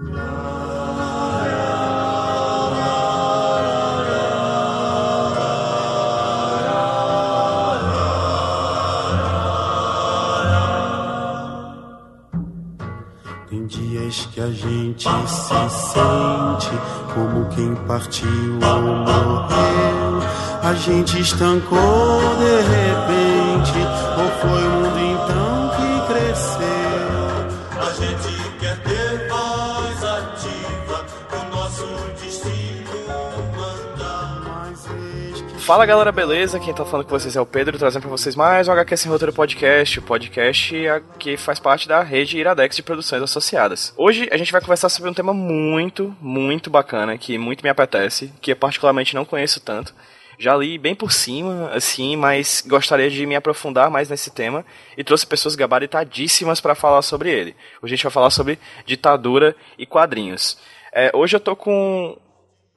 Tem dias que a gente se sente como quem partiu ou morreu. A gente estancou de repente, ou foi o mundo então Fala galera, beleza? Quem tá falando com vocês é o Pedro, trazendo pra vocês mais um HQ Sem Roteiro Podcast, o podcast que faz parte da rede Iradex de produções associadas. Hoje a gente vai conversar sobre um tema muito, muito bacana, que muito me apetece, que eu particularmente não conheço tanto. Já li bem por cima, assim, mas gostaria de me aprofundar mais nesse tema e trouxe pessoas gabaritadíssimas para falar sobre ele. Hoje a gente vai falar sobre ditadura e quadrinhos. É, hoje eu tô com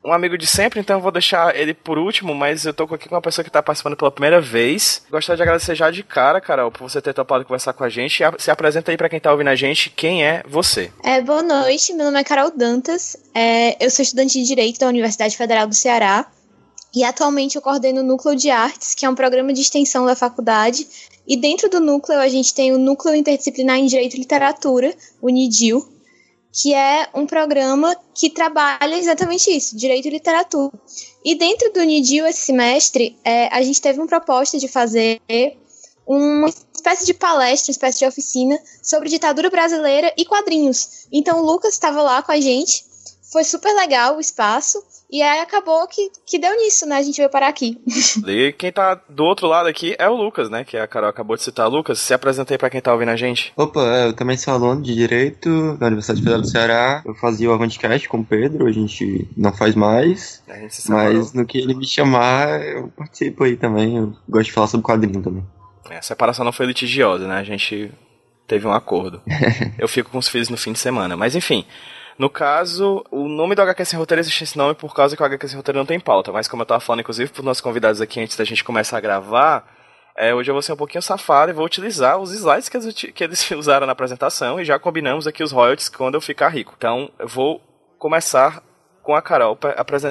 um amigo de sempre, então eu vou deixar ele por último, mas eu tô aqui com uma pessoa que tá participando pela primeira vez. Gostaria de agradecer já de cara, Carol, por você ter topado conversar com a gente. Se apresenta aí pra quem tá ouvindo a gente, quem é você? É, boa noite, meu nome é Carol Dantas, é, eu sou estudante de Direito da Universidade Federal do Ceará e atualmente eu coordeno o Núcleo de Artes, que é um programa de extensão da faculdade, e dentro do núcleo a gente tem o Núcleo Interdisciplinar em Direito e Literatura, o NIDIL, que é um programa que trabalha exatamente isso, Direito e Literatura. E dentro do NIDIL esse semestre, é, a gente teve uma proposta de fazer uma espécie de palestra, uma espécie de oficina sobre ditadura brasileira e quadrinhos. Então o Lucas estava lá com a gente, foi super legal o espaço, e aí acabou que, que deu nisso, né? A gente veio parar aqui. E quem tá do outro lado aqui é o Lucas, né? Que a Carol acabou de citar. Lucas, se apresenta aí pra quem tá ouvindo a gente. Opa, é, eu também sou aluno de Direito da Universidade Federal do Ceará. Eu fazia o Avantcast com o Pedro, a gente não faz mais. A gente se separou. Mas no que ele me chamar, eu participo aí também. Eu gosto de falar sobre quadrinho também. É, a separação não foi litigiosa, né? A gente teve um acordo. Eu fico com os filhos no fim de semana. Mas enfim, no caso, o nome do HQ Sem Roteiro existe esse nome por causa que o HQ Sem Roteiro não tem pauta. Mas como eu tava falando, inclusive, pros nossos convidados aqui antes da gente começar a gravar, é, hoje eu vou ser um pouquinho safado e vou utilizar os slides que eles, que eles usaram na apresentação e já combinamos aqui os royalties quando eu ficar rico. Então, eu vou começar com a Carol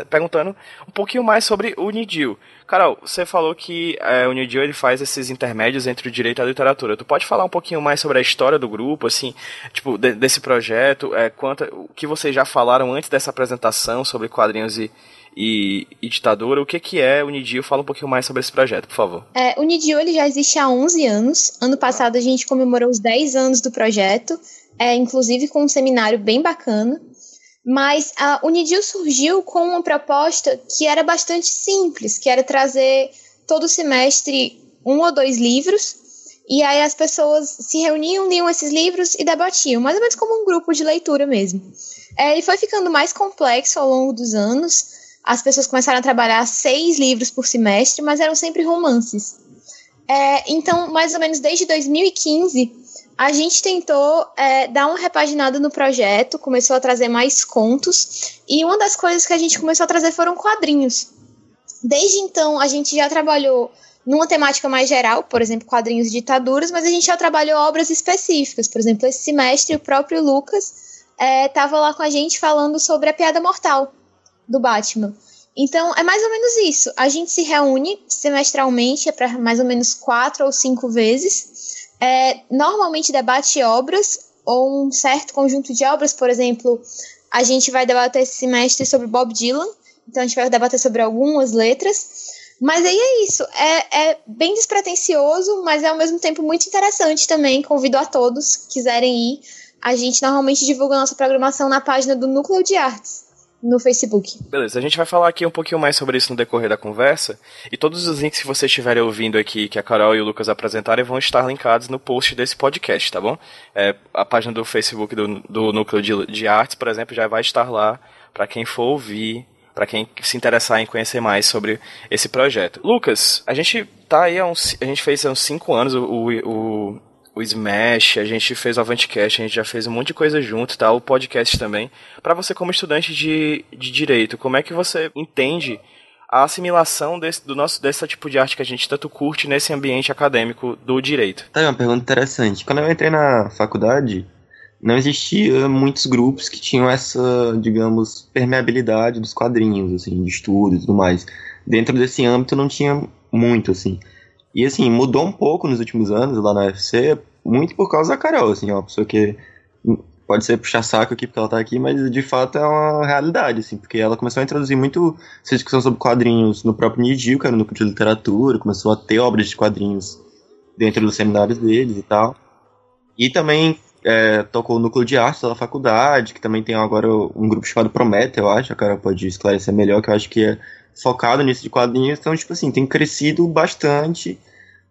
perguntando um pouquinho mais sobre o Nidil. Carol, você falou que é, o Nidil ele faz esses intermédios entre o direito e a literatura. Tu pode falar um pouquinho mais sobre a história do grupo, assim, tipo, de- desse projeto, é, quanto, o que vocês já falaram antes dessa apresentação sobre quadrinhos e, e, e ditadura, o que que é o Nidil? Fala um pouquinho mais sobre esse projeto, por favor. É, o NIDIO ele já existe há 11 anos. Ano passado a gente comemorou os 10 anos do projeto, é, inclusive com um seminário bem bacana. Mas a, o NIDIO surgiu com uma proposta que era bastante simples, que era trazer todo semestre um ou dois livros, e aí as pessoas se reuniam, liam esses livros e debatiam, mais ou menos como um grupo de leitura mesmo. É, ele foi ficando mais complexo ao longo dos anos, as pessoas começaram a trabalhar seis livros por semestre, mas eram sempre romances. É, então, mais ou menos desde 2015, a gente tentou é, dar uma repaginada no projeto, começou a trazer mais contos, e uma das coisas que a gente começou a trazer foram quadrinhos. Desde então, a gente já trabalhou numa temática mais geral, por exemplo, quadrinhos de ditaduras, mas a gente já trabalhou obras específicas. Por exemplo, esse semestre, o próprio Lucas estava lá com a gente falando sobre a piada mortal do Batman. Então, é mais ou menos isso. A gente se reúne semestralmente, é para mais ou menos quatro ou cinco vezes. É, normalmente debate obras, ou um certo conjunto de obras. Por exemplo, a gente vai debater esse semestre sobre Bob Dylan. Então, a gente vai debater sobre algumas letras. Mas aí é isso. É, é bem despretensioso, mas é ao mesmo tempo muito interessante também. Convido a todos que quiserem ir. A gente normalmente divulga nossa programação na página do Núcleo de Artes no Facebook. Beleza, a gente vai falar aqui um pouquinho mais sobre isso no decorrer da conversa. E todos os links que vocês estiverem ouvindo aqui, que a Carol e o Lucas apresentarem, vão estar linkados no post desse podcast, tá bom? É, a página do Facebook do, do Núcleo de, de Artes, por exemplo, já vai estar lá para quem for ouvir, para quem se interessar em conhecer mais sobre esse projeto. Lucas, a gente tá aí há uns. A gente fez há uns 5 anos o, o, o Smash, a gente fez o Avantcast, a gente já fez um monte de coisa junto, tá? O podcast também. Para você como estudante de, de direito, como é que você entende a assimilação desse, do nosso, desse tipo de arte que a gente tanto curte nesse ambiente acadêmico do direito? Tá aí uma pergunta interessante. Quando eu entrei na faculdade, não existia muitos grupos que tinham essa, digamos, permeabilidade dos quadrinhos, assim, de estudo e tudo mais. Dentro desse âmbito não tinha muito, assim. E assim, mudou um pouco nos últimos anos lá na UFC, muito por causa da Carol, assim, é uma pessoa que pode ser puxar saco aqui porque ela tá aqui, mas de fato é uma realidade, assim, porque ela começou a introduzir muito essa discussão sobre quadrinhos no próprio Nidil, que era no núcleo de literatura, começou a ter obras de quadrinhos dentro dos seminários deles e tal. E também é, tocou o núcleo de arte da faculdade, que também tem agora um grupo chamado Prometa, eu acho, a cara pode esclarecer melhor, que eu acho que é focado nisso de quadrinhos, então, tipo assim, tem crescido bastante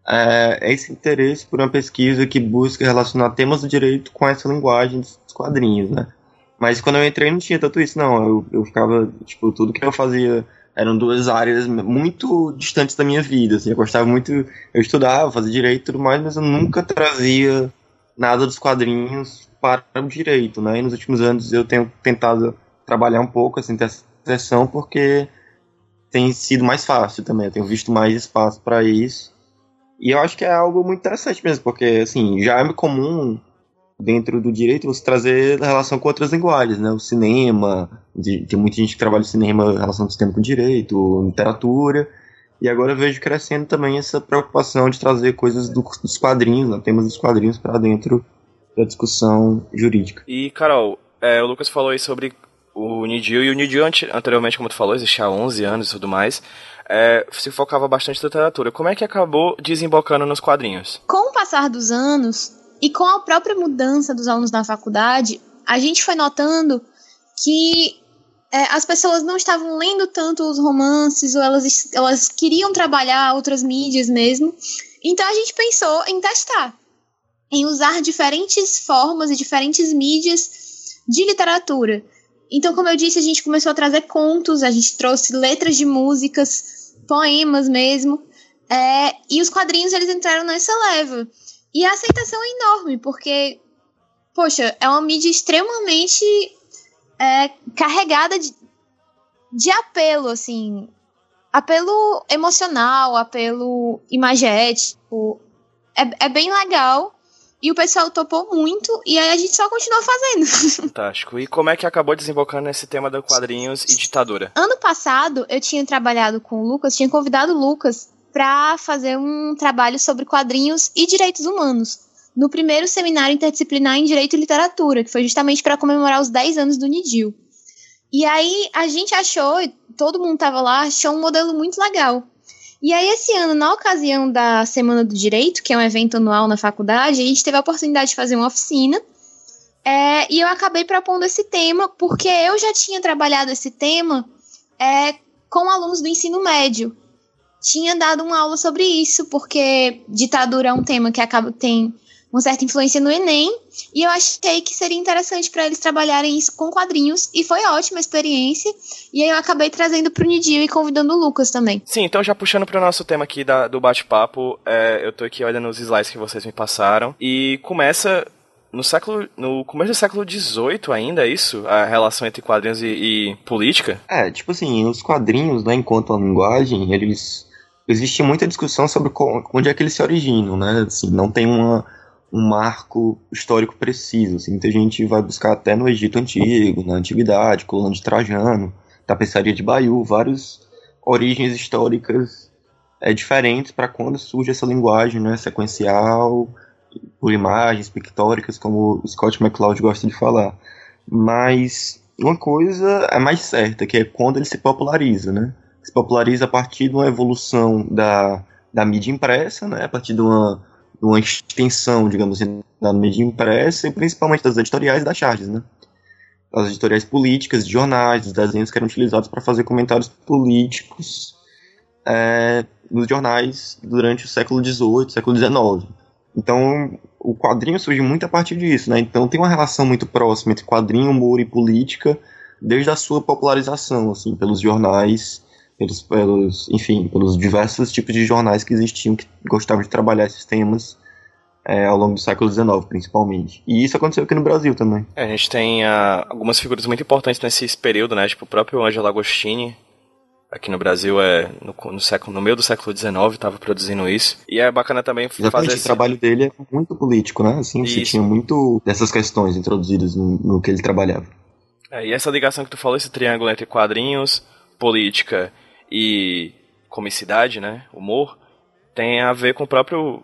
é, esse interesse por uma pesquisa que busca relacionar temas do direito com essa linguagem dos quadrinhos, né? Mas quando eu entrei não tinha tanto isso, não. Eu, eu ficava, tipo, tudo que eu fazia eram duas áreas muito distantes da minha vida, assim. Eu gostava muito, eu estudava, fazia direito e tudo mais, mas eu nunca trazia nada dos quadrinhos para o direito, né? E nos últimos anos eu tenho tentado trabalhar um pouco, assim, ter essa sessão, porque tem sido mais fácil também. Eu tenho visto mais espaço para isso. E eu acho que é algo muito interessante mesmo, porque assim, já é comum dentro do direito você trazer relação com outras linguagens, né? O cinema, de, tem muita gente que trabalha o cinema, relação do cinema com direito, literatura. E agora eu vejo crescendo também essa preocupação de trazer coisas do, dos quadrinhos, né, temas dos quadrinhos para dentro da discussão jurídica. E, Carol, é, o Lucas falou aí sobre o Nidio, e o Nidio anteriormente, como tu falou, existia há 11 anos e tudo mais é, se focava bastante na literatura. Como é que acabou desembocando nos quadrinhos? Com o passar dos anos e com a própria mudança dos alunos na faculdade, a gente foi notando que é, as pessoas não estavam lendo tanto os romances, ou elas, elas queriam trabalhar outras mídias mesmo. Então a gente pensou em testar, em usar diferentes formas e diferentes mídias de literatura. Então, como eu disse, a gente começou a trazer contos, a gente trouxe letras de músicas, poemas mesmo. É, e os quadrinhos eles entraram nessa leva. E a aceitação é enorme, porque, poxa, é uma mídia extremamente é, carregada de, de apelo, assim. Apelo emocional, apelo imagético. É, é bem legal. E o pessoal topou muito, e aí a gente só continuou fazendo. Fantástico. E como é que acabou desembocando nesse tema de quadrinhos e ditadura? Ano passado, eu tinha trabalhado com o Lucas, tinha convidado o Lucas para fazer um trabalho sobre quadrinhos e direitos humanos, no primeiro seminário interdisciplinar em Direito e Literatura, que foi justamente para comemorar os 10 anos do NIDIL. E aí a gente achou, todo mundo estava lá, achou um modelo muito legal. E aí, esse ano, na ocasião da Semana do Direito, que é um evento anual na faculdade, a gente teve a oportunidade de fazer uma oficina. É, e eu acabei propondo esse tema porque eu já tinha trabalhado esse tema é, com alunos do ensino médio. Tinha dado uma aula sobre isso, porque ditadura é um tema que acaba tem uma certa influência no Enem, e eu achei que seria interessante para eles trabalharem isso com quadrinhos, e foi ótima a experiência, e aí eu acabei trazendo para o Nidio e convidando o Lucas também. Sim, então já puxando para o nosso tema aqui da, do bate-papo, é, eu tô aqui olhando os slides que vocês me passaram, e começa no século no começo do século XVIII ainda é isso a relação entre quadrinhos e, e, política é tipo assim os quadrinhos né enquanto a linguagem eles existe muita discussão sobre onde é que eles se originam né assim não tem uma um marco histórico preciso. Assim. Muita gente vai buscar até no Egito Antigo, na Antiguidade, coluna de Trajano, tapeçaria de Baiu, várias origens históricas é, diferentes para quando surge essa linguagem né, sequencial, por imagens pictóricas, como o Scott McCloud gosta de falar. Mas uma coisa é mais certa, que é quando ele se populariza, né? Se populariza a partir de uma evolução da, da mídia impressa, né? A partir de uma uma extensão, digamos assim, da mídia impressa e principalmente das editoriais da Charges, né? As editoriais políticas, de jornais, dos desenhos que eram utilizados para fazer comentários políticos é, nos jornais durante o século XVIII, século XIX. Então, o quadrinho surge muito a partir disso, né? Então, tem uma relação muito próxima entre quadrinho, humor e política desde a sua popularização, assim, pelos jornais, pelos, pelos, enfim, pelos diversos tipos de jornais que existiam que gostavam de trabalhar esses temas é, ao longo do século XIX, principalmente. E isso aconteceu aqui no Brasil também. É, a gente tem uh, algumas figuras muito importantes nesse período, né? Tipo o próprio Angelo Agostini, aqui no Brasil é no, no, século, no meio do século XIX estava produzindo isso. E é bacana também Exatamente, fazer esse... o trabalho dele é muito político, né? Assim, isso. você tinha muito dessas questões introduzidas no, no que ele trabalhava. É, e essa ligação que tu falou, esse triângulo entre quadrinhos, política e comicidade, né? Humor, tem a ver com o próprio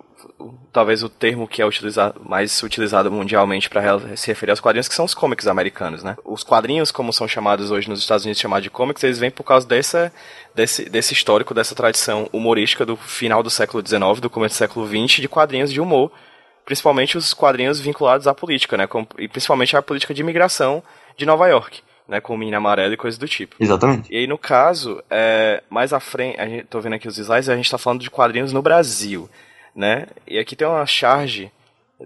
talvez o termo que é utilizado, mais utilizado mundialmente para se referir aos quadrinhos, que são os comics americanos, né? Os quadrinhos, como são chamados hoje nos Estados Unidos, chamados de comics, eles vêm por causa dessa, desse, desse histórico, dessa tradição humorística do final do século XIX, do começo do século XX, de quadrinhos de humor, principalmente os quadrinhos vinculados à política, né? e principalmente à política de imigração de Nova York né, com o menino amarelo e coisas do tipo. Exatamente. E aí, no caso, é, mais à frente, a gente, tô vendo aqui os slides, a gente tá falando de quadrinhos no Brasil né? E aqui tem uma charge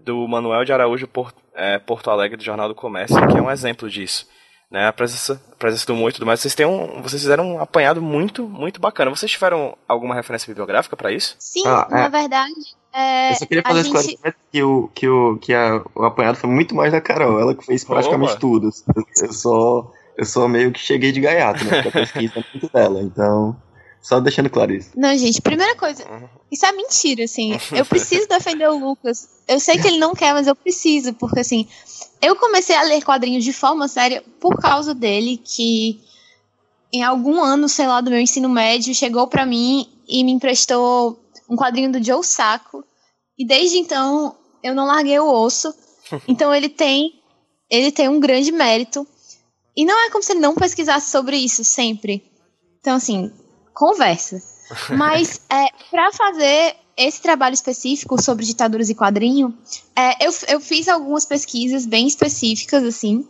do Manuel de Araújo Porto, é, Porto Alegre do Jornal do Comércio, que é um exemplo disso. Né, a presença, a presença do humor e tudo mais. Vocês, têm um, vocês fizeram um apanhado muito, muito bacana. Vocês tiveram alguma referência bibliográfica para isso? Sim, ah, é. na verdade. É, eu só queria fazer gente... que, o, que, o, que a, o apanhado foi muito mais da Carol, ela que fez praticamente Opa. tudo. Eu, eu, só, eu só meio que cheguei de gaiato, né? Porque a pesquisa é muito dela, então. Só deixando claro isso. Não, gente, primeira coisa, isso é mentira, assim. Eu preciso defender o Lucas. Eu sei que ele não quer, mas eu preciso, porque assim, eu comecei a ler quadrinhos de forma séria por causa dele, que em algum ano, sei lá, do meu ensino médio, chegou para mim e me emprestou um quadrinho do Joe Sacco. E desde então eu não larguei o osso. Então ele tem ele tem um grande mérito. E não é como se ele não pesquisasse sobre isso sempre. Então, assim, conversa. Mas é, para fazer esse trabalho específico sobre ditaduras e quadrinho, é, eu, eu fiz algumas pesquisas bem específicas, assim.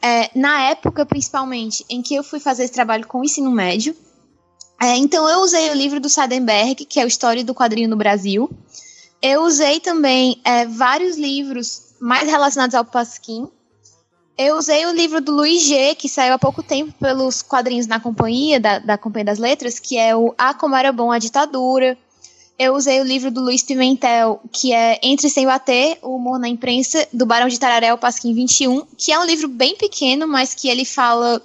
É, na época, principalmente, em que eu fui fazer esse trabalho com o ensino médio. É, então, eu usei o livro do Sadenberg, que é o História do Quadrinho no Brasil. Eu usei também é, vários livros mais relacionados ao Pasquim, eu usei o livro do Luiz G, que saiu há pouco tempo pelos quadrinhos na companhia, da, da Companhia das Letras, que é o A Como Era Bom a Ditadura. Eu usei o livro do Luiz Pimentel, que é Entre Sem Bater, o humor na imprensa, do Barão de Tararé, o Pasquim 21, que é um livro bem pequeno, mas que ele fala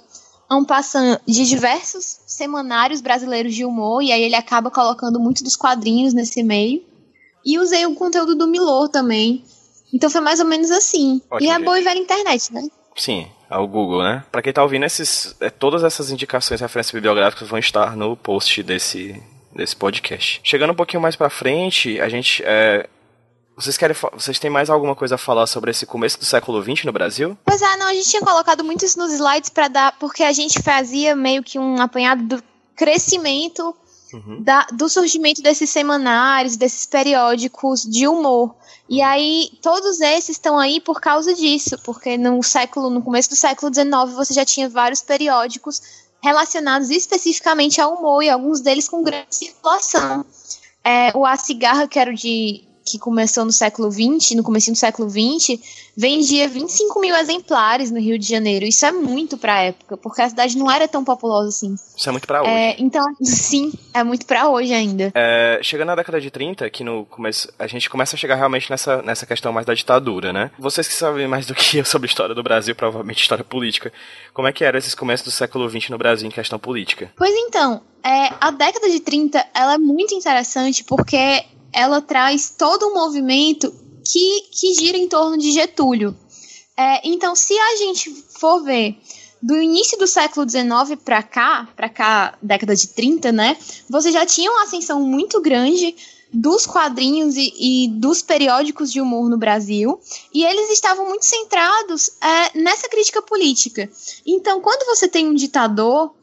um passando de diversos semanários brasileiros de humor, e aí ele acaba colocando muito dos quadrinhos nesse meio. E usei o conteúdo do Milor também. Então foi mais ou menos assim. Ótimo, e é boa e velha internet, né? Sim, ao Google, né? Para quem tá ouvindo, esses, é, todas essas indicações, referências bibliográficas vão estar no post desse, desse podcast. Chegando um pouquinho mais para frente, a gente é, vocês querem vocês têm mais alguma coisa a falar sobre esse começo do século XX no Brasil? Pois é, não, a gente tinha colocado muito isso nos slides para dar, porque a gente fazia meio que um apanhado do crescimento uhum. da, do surgimento desses semanários, desses periódicos de humor. E aí, todos esses estão aí por causa disso, porque no século, no começo do século XIX, você já tinha vários periódicos relacionados especificamente ao humor, e alguns deles com grande circulação. É, o A Cigarra, que era o de que começou no século XX, no começo do século XX, vendia 25 mil exemplares no Rio de Janeiro. Isso é muito pra época, porque a cidade não era tão populosa assim. Isso é muito pra hoje. É, então, sim, é muito pra hoje ainda. É, chegando na década de 30, que no começo, a gente começa a chegar realmente nessa, nessa questão mais da ditadura, né? Vocês que sabem mais do que eu sobre a história do Brasil, provavelmente história política, como é que era esses começos do século XX no Brasil em questão política? Pois então, é, a década de 30 ela é muito interessante porque ela traz todo um movimento que, que gira em torno de Getúlio. É, então, se a gente for ver do início do século XIX para cá, para cá, década de 30, né? Você já tinha uma ascensão muito grande dos quadrinhos e, e dos periódicos de humor no Brasil, e eles estavam muito centrados é, nessa crítica política. Então, quando você tem um ditador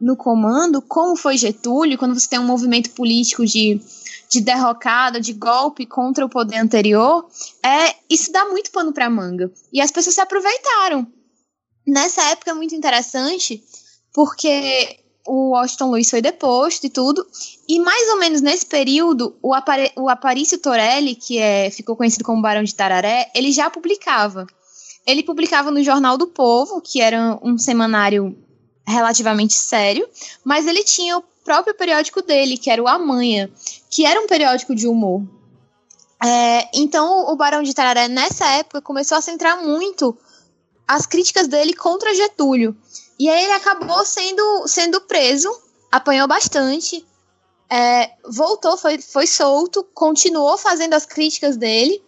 no comando, como foi Getúlio, quando você tem um movimento político de de derrocada, de golpe contra o poder anterior, é isso dá muito pano para manga. E as pessoas se aproveitaram. Nessa época é muito interessante, porque o Washington Luiz foi deposto e tudo, e mais ou menos nesse período, o, Apare o Aparício Torelli, que é, ficou conhecido como Barão de Tararé, ele já publicava. Ele publicava no Jornal do Povo, que era um semanário relativamente sério, mas ele tinha o próprio periódico dele, que era o Amanha, que era um periódico de humor. É, então o Barão de Tararé, nessa época, começou a centrar muito as críticas dele contra Getúlio. E aí ele acabou sendo, sendo preso apanhou bastante, é, voltou, foi, foi solto, continuou fazendo as críticas dele.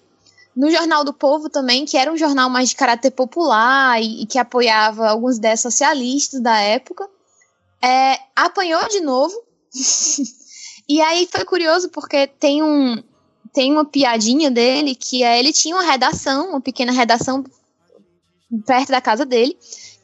No Jornal do Povo também, que era um jornal mais de caráter popular e, e que apoiava algumas ideias socialistas da época. É, apanhou de novo. e aí foi curioso porque tem um tem uma piadinha dele que é ele tinha uma redação, uma pequena redação perto da casa dele.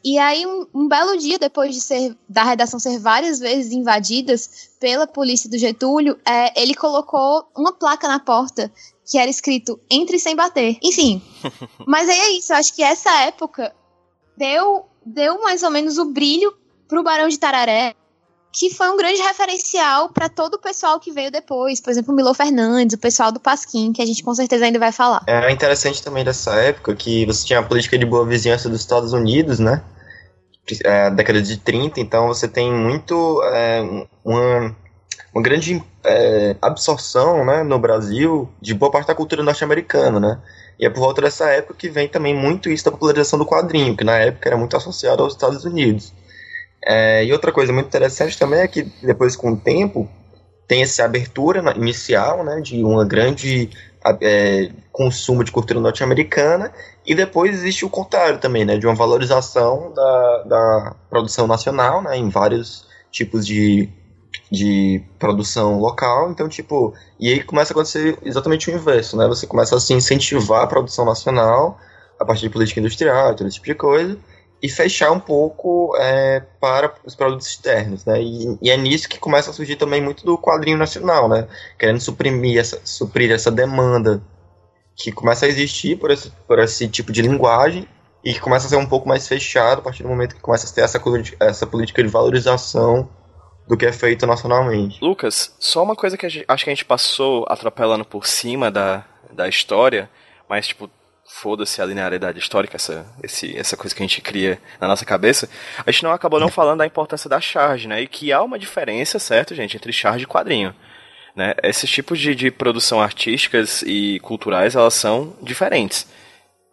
E aí, um, um, belo dia, depois de ser da redação ser várias vezes invadidas pela polícia do Getúlio, é, ele colocou uma placa na porta que era escrito entre sem bater. Enfim. mas aí é isso, eu acho que essa época deu, deu mais ou menos o brilho pro Barão de Tararé, que foi um grande referencial para todo o pessoal que veio depois, por exemplo, o Milo Fernandes, o pessoal do Pasquim, que a gente com certeza ainda vai falar. É interessante também dessa época que você tinha a política de boa vizinhança dos Estados Unidos, né? É, década de 30, então você tem muito é, uma, uma grande é, absorção né, no Brasil de boa parte da cultura norte-americana, né? E é por volta dessa época que vem também muito isso da popularização do quadrinho, que na época era muito associado aos Estados Unidos. É, e outra coisa muito interessante também é que depois com o tempo tem essa abertura inicial, né, de uma grande é, consumo de cultura norte-americana e depois existe o contrário também, né, de uma valorização da, da produção nacional, né, em vários tipos de, de produção local, então tipo, e aí começa a acontecer exatamente o inverso, né, você começa a se incentivar a produção nacional a partir de política industrial, todo esse tipo de coisa, e fechar um pouco é, para os produtos externos, né? E, e, é nisso que começa a surgir também muito do quadrinho nacional, né? Querendo suprimir essa, suprir essa demanda que começa a existir por esse, por esse tipo de linguagem e que começa a ser um pouco mais fechado a partir do momento que começa a ter essa, essa política de valorização do que é feito nacionalmente. Lucas, só uma coisa que gente, acho que a gente passou atropelando por cima da, da história, mas tipo foda-se a linearidade histórica, essa, esse, essa coisa que a gente cria na nossa cabeça, a gente não acabou não falando da importância da charge, né? E que há uma diferença, certo, gente, entre charge e quadrinho. Né? Esses tipos de, de produção artísticas e culturais, elas são diferentes,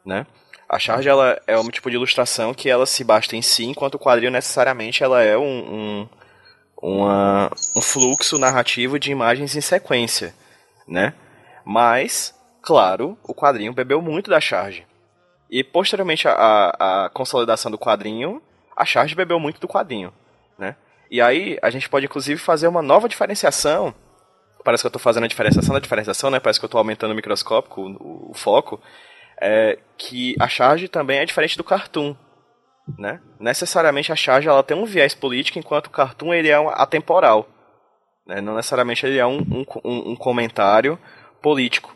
né? A charge, ela é um tipo de ilustração que ela se basta em si, enquanto o quadrinho, necessariamente, ela é um, um, uma, um fluxo narrativo de imagens em sequência, né? Mas Claro, o quadrinho bebeu muito da charge. E posteriormente à, consolidação do quadrinho, a charge bebeu muito do quadrinho, né? E aí a gente pode inclusive fazer uma nova diferenciação. Parece que eu estou fazendo a diferenciação da diferenciação, né? Parece que eu estou aumentando o microscópico, o, o foco. É que a charge também é diferente do cartoon, né? Necessariamente a charge ela tem um viés político, enquanto o cartoon ele é atemporal. Né? Não necessariamente ele é um, um, um comentário político.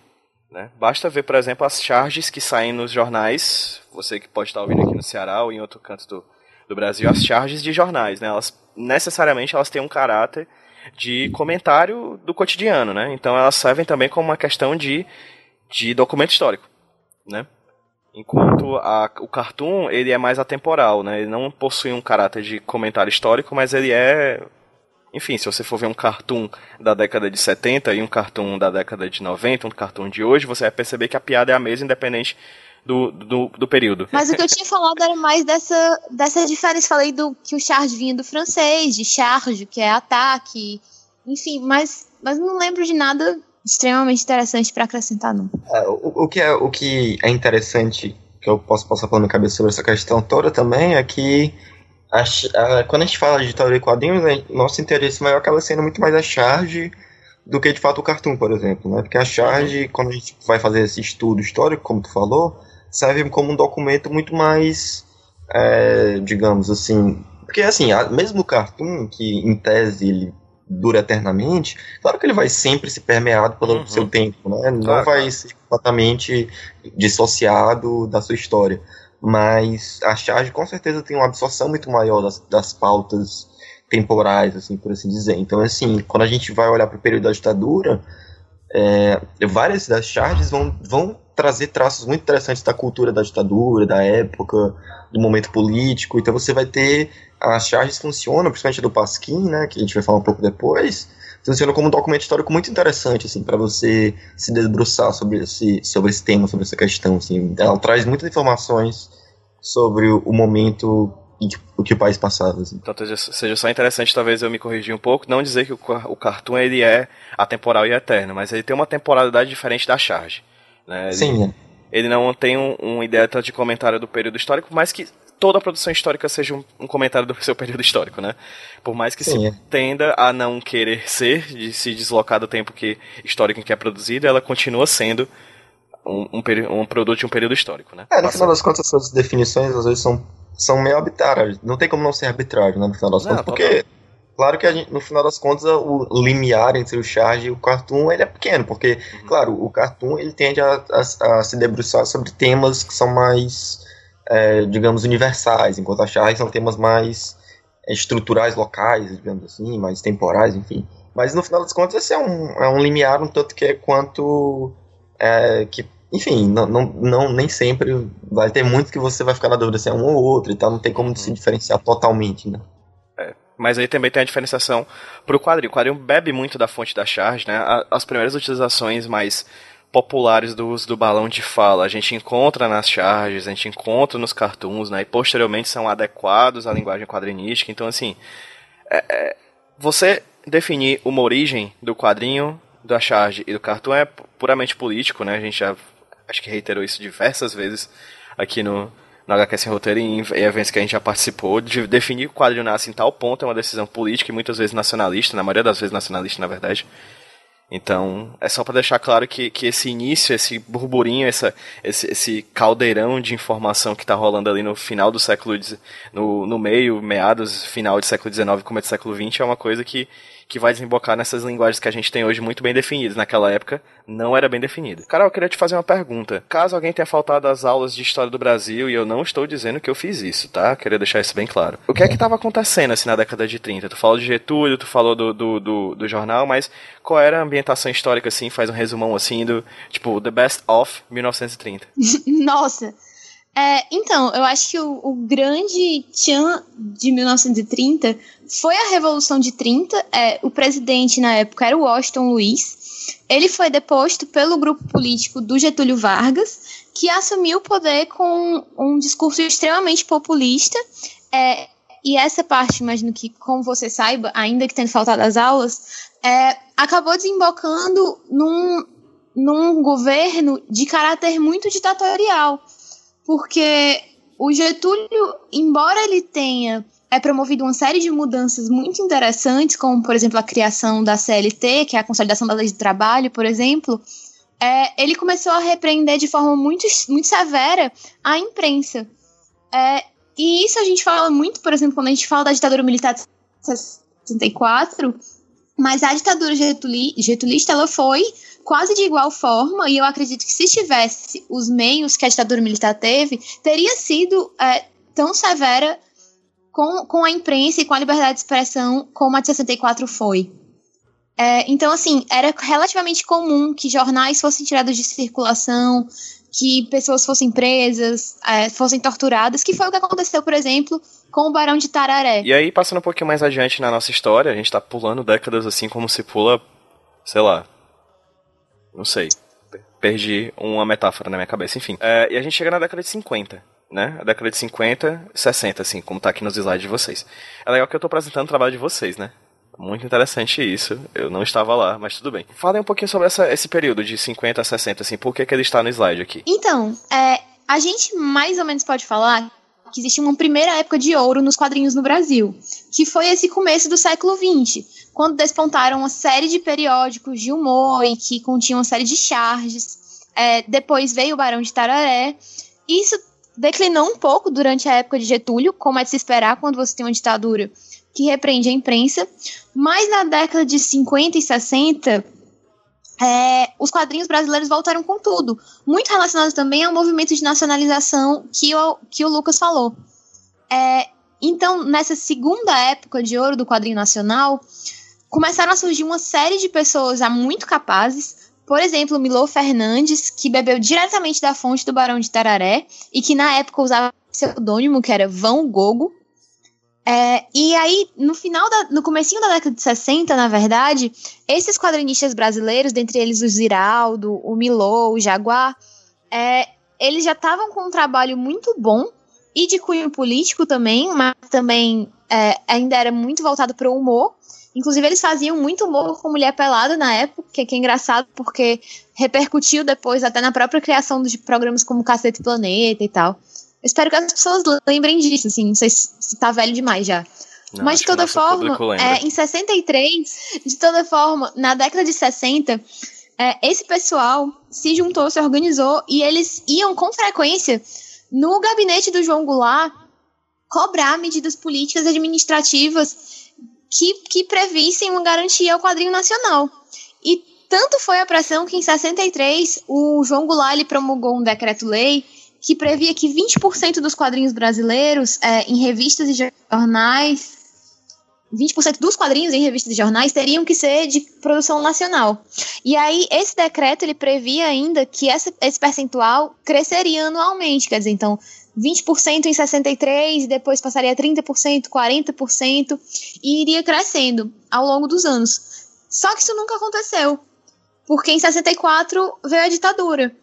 Né? Basta ver, por exemplo, as charges que saem nos jornais, você que pode estar ouvindo aqui no Ceará ou em outro canto do, do Brasil, as charges de jornais, né? Elas necessariamente elas têm um caráter de comentário do cotidiano, né? Então elas servem também como uma questão de, de documento histórico, né? Enquanto a, o cartoon ele é mais atemporal, né? Ele não possui um caráter de comentário histórico, mas ele é enfim, se você for ver um cartoon da década de 70 e um cartoon da década de 90, um cartoon de hoje, você vai perceber que a piada é a mesma, independente do, do, do, período. Mas o que eu tinha falado era mais dessa, dessa diferença. Falei do que o charge vinha do francês, de charge, que é ataque, enfim, mas, mas não lembro de nada extremamente interessante para acrescentar, não. É, o, o, que é, o que é interessante, que eu posso passar pela minha cabeça sobre essa questão toda também, é que a, a, quando a gente fala de história de quadrinhos, né, nosso interesse maior acaba sendo muito mais a charge do que de fato o cartoon, por exemplo, né? Porque a charge, uhum. quando a gente vai fazer esse estudo histórico, como tu falou, serve como um documento muito mais, é, digamos assim, porque assim, mesmo o cartoon, que em tese ele dura eternamente, claro que ele vai sempre se permeado pelo uhum. seu tempo, né? Não claro, vai ser completamente dissociado da sua história mas a charge com certeza tem uma absorção muito maior das, das pautas temporais, assim, por assim dizer. Então, assim, quando a gente vai olhar para o período da ditadura, é, várias das charges vão, vão trazer traços muito interessantes da cultura da ditadura, da época, do momento político. Então, você vai ter as charges funcionam, principalmente do Pasquim, né, que a gente vai falar um pouco depois, funciona como um documento histórico muito interessante, assim, para você se debruçar sobre esse, sobre esse tema, sobre essa questão, assim. Ela traz muitas informações sobre o momento o que o país passava. Assim. Então seja só interessante, talvez eu me corrigir um pouco, não dizer que o, o cartoon ele é atemporal e eterno, mas ele tem uma temporalidade diferente da charge. Né? Ele, Sim. É. Ele não tem um, uma ideia de comentário do período histórico, mas que toda a produção histórica seja um, um, comentário do seu período histórico, né? Por mais que Sim, se é. tenda a não querer ser, de se deslocar do tempo que histórico em que é produzido, ela continua sendo um, um, um produto de um período histórico, né? É, no final das contas, essas definições às vezes são, são meio arbitrárias. Não tem como não ser arbitrário, né, no final das não, contas, porque... Claro que gente, no final das contas o limiar entre o charge e o cartoon ele é pequeno, porque, uhum. claro, o cartoon ele tende a, a, a, se debruçar sobre temas que são mais, é, digamos, universais, enquanto a charge são temas mais é, estruturais, locais, digamos assim, mais temporais, enfim. Mas no final das contas esse é um, é um limiar um tanto que é quanto é, que enfim, não, não, não, nem sempre vai ter muito que você vai ficar na dúvida se é um ou outro e tal, não tem como se diferenciar totalmente, né? É, mas aí também tem a diferenciação pro quadrinho. O quadrinho bebe muito da fonte da charge, né? As primeiras utilizações mais populares do do balão de fala a gente encontra nas charges, a gente encontra nos cartoons, né? E posteriormente são adequados à linguagem quadrinística. Então, assim, é, é, você definir uma origem do quadrinho, da charge e do cartoon é puramente político, né? A gente já acho que reiterou isso diversas vezes aqui no, no HQ Sem Roteiro e em, em eventos que a gente já participou, de definir o quadrinho nasce em tal ponto é uma decisão política e muitas vezes nacionalista, na maioria das vezes nacionalista, na verdade. Então, é só para deixar claro que, que esse início, esse burburinho, essa, esse, esse caldeirão de informação que está rolando ali no final do século, no, no meio, meados, final do século XIX, começo do século XX, é uma coisa que, que vai desembocar nessas linguagens que a gente tem hoje muito bem definidas. Naquela época, não era bem definido. Carol, eu queria te fazer uma pergunta. Caso alguém tenha faltado às aulas de História do Brasil, e eu não estou dizendo que eu fiz isso, tá? Queria deixar isso bem claro. O que é que estava acontecendo, assim, na década de 30? Tu falou de Getúlio, tu falou do, do, do, do jornal, mas qual era a ambientação histórica, assim? Faz um resumão, assim, do, tipo, The Best of 1930. Nossa! É, então, eu acho que o, o grande tchan de 1930 foi a Revolução de 30. É, o presidente na época era o Washington Luiz. Ele foi deposto pelo grupo político do Getúlio Vargas, que assumiu o poder com um discurso extremamente populista. É, e essa parte, imagino que, como você saiba, ainda que tenha faltado as aulas, é, acabou desembocando num, num governo de caráter muito ditatorial porque o Getúlio, embora ele tenha é promovido uma série de mudanças muito interessantes, como, por exemplo, a criação da CLT, que é a Consolidação da Lei de Trabalho, por exemplo, é, ele começou a repreender de forma muito, muito severa a imprensa. É, e isso a gente fala muito, por exemplo, quando a gente fala da ditadura militar de 64, mas a ditadura getulista ela foi quase de igual forma, e eu acredito que se tivesse os meios que a ditadura militar teve, teria sido é, tão severa com, com a imprensa e com a liberdade de expressão como a de 64 foi. É, então, assim, era relativamente comum que jornais fossem tirados de circulação, que pessoas fossem presas, é, fossem torturadas, que foi o que aconteceu, por exemplo, com o Barão de Tararé. E aí, passando um pouquinho mais adiante na nossa história, a gente tá pulando décadas assim como se pula, sei lá, não sei. Perdi uma metáfora na minha cabeça, enfim. É, e a gente chega na década de 50, né? A década de 50, 60, assim, como tá aqui nos slides de vocês. É legal que eu tô apresentando o trabalho de vocês, né? Muito interessante isso. Eu não estava lá, mas tudo bem. Falem um pouquinho sobre essa, esse período de 50 a 60, assim, por que, que ele está no slide aqui? Então, é, a gente mais ou menos pode falar que existe uma primeira época de ouro nos quadrinhos no Brasil, que foi esse começo do século XX, quando despontaram uma série de periódicos de humor e que continham uma série de charges. É, depois veio o Barão de Tararé. Isso declinou um pouco durante a época de Getúlio, como é de se esperar quando você tem uma ditadura que repreende a imprensa. Mas na década de 50 e 60, é, os quadrinhos brasileiros voltaram com tudo. Muito relacionado também ao movimento de nacionalização que o, que o Lucas falou. É, então, nessa segunda época de ouro do quadrinho nacional, começaram a surgir uma série de pessoas já muito capazes. Por exemplo, Milô Fernandes, que bebeu diretamente da fonte do Barão de Tararé e que na época usava pseudônimo que era Vão Gogo. É, e aí, no final da, no comecinho da década de 60, na verdade, esses quadrinistas brasileiros, dentre eles o Ziraldo, o Milô, o Jaguar, é, eles já estavam com um trabalho muito bom e de cunho político também, mas também é, ainda era muito voltado para o humor. Inclusive, eles faziam muito humor com mulher pelada na época, que é engraçado porque repercutiu depois até na própria criação de programas como Cacete Planeta e tal. Espero que as pessoas lembrem disso, assim, não sei se tá velho demais já. Não, Mas de toda forma, é, em 63, de toda forma, na década de 60, é, esse pessoal se juntou, se organizou e eles iam com frequência no gabinete do João Goulart cobrar medidas políticas e administrativas que, que previssem uma garantia ao quadrinho nacional. E tanto foi a pressão que em 63 o João Goulart ele promulgou um decreto-lei que previa que 20% dos quadrinhos brasileiros é, em revistas e jornais 20% dos quadrinhos em revistas e jornais teriam que ser de produção nacional. E aí, esse decreto, ele previa ainda que essa, esse percentual cresceria anualmente, quer dizer, então, 20% em 63, depois passaria a 30%, 40%, e iria crescendo ao longo dos anos. Só que isso nunca aconteceu, porque em 64 veio a ditadura.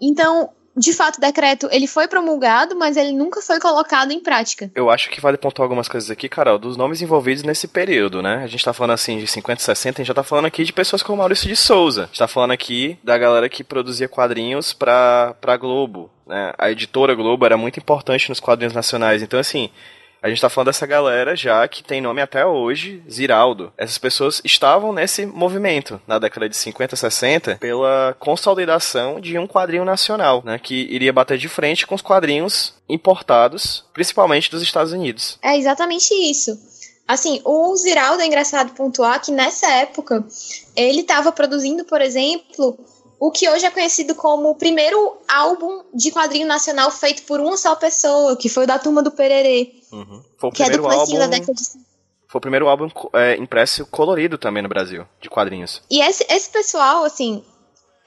Então, de fato, o decreto ele foi promulgado, mas ele nunca foi colocado em prática. Eu acho que vale pontuar algumas coisas aqui, Carol, dos nomes envolvidos nesse período, né? A gente tá falando assim de 50, 60, a gente já tá falando aqui de pessoas como Maurício de Souza. A gente tá falando aqui da galera que produzia quadrinhos pra, pra Globo, né? A editora Globo era muito importante nos quadrinhos nacionais. Então, assim, a gente tá falando dessa galera já que tem nome até hoje, Ziraldo. Essas pessoas estavam nesse movimento na década de 50, 60 pela consolidação de um quadrinho nacional, né, que iria bater de frente com os quadrinhos importados, principalmente dos Estados Unidos. É exatamente isso. Assim, o Ziraldo é engraçado pontuar que nessa época ele estava produzindo, por exemplo, o que hoje é conhecido como o primeiro álbum de quadrinho nacional feito por uma só pessoa, que foi o da Turma do Pererê. Uhum. Foi o que primeiro é álbum... da década de... Foi o primeiro álbum é, impresso colorido também no Brasil, de quadrinhos. E esse, esse pessoal, assim,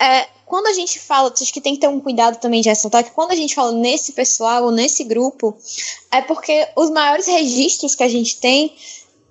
é, quando a gente fala, acho que tem que ter um cuidado também de ressaltar que quando a gente fala nesse pessoal ou nesse grupo, é porque os maiores registros que a gente tem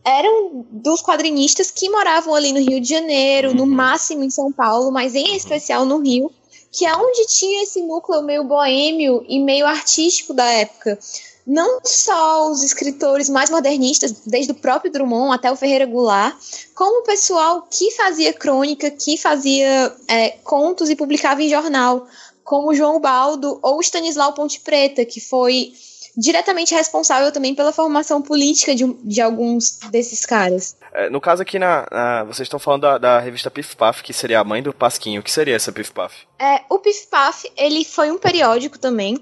eram dos quadrinistas que moravam ali no Rio de Janeiro, uhum. no máximo em São Paulo, mas em especial no Rio, que é onde tinha esse núcleo meio boêmio e meio artístico da época. Não só os escritores mais modernistas, desde o próprio Drummond até o Ferreira Goulart, como o pessoal que fazia crônica, que fazia é, contos e publicava em jornal, como João Baldo ou Stanislau Ponte Preta, que foi diretamente responsável também pela formação política de, de alguns desses caras. É, no caso aqui, na, na, vocês estão falando da, da revista Pif Paf, que seria a mãe do Pasquinho. O que seria essa Pif Paf? É, o Pif Paf, ele foi um periódico também.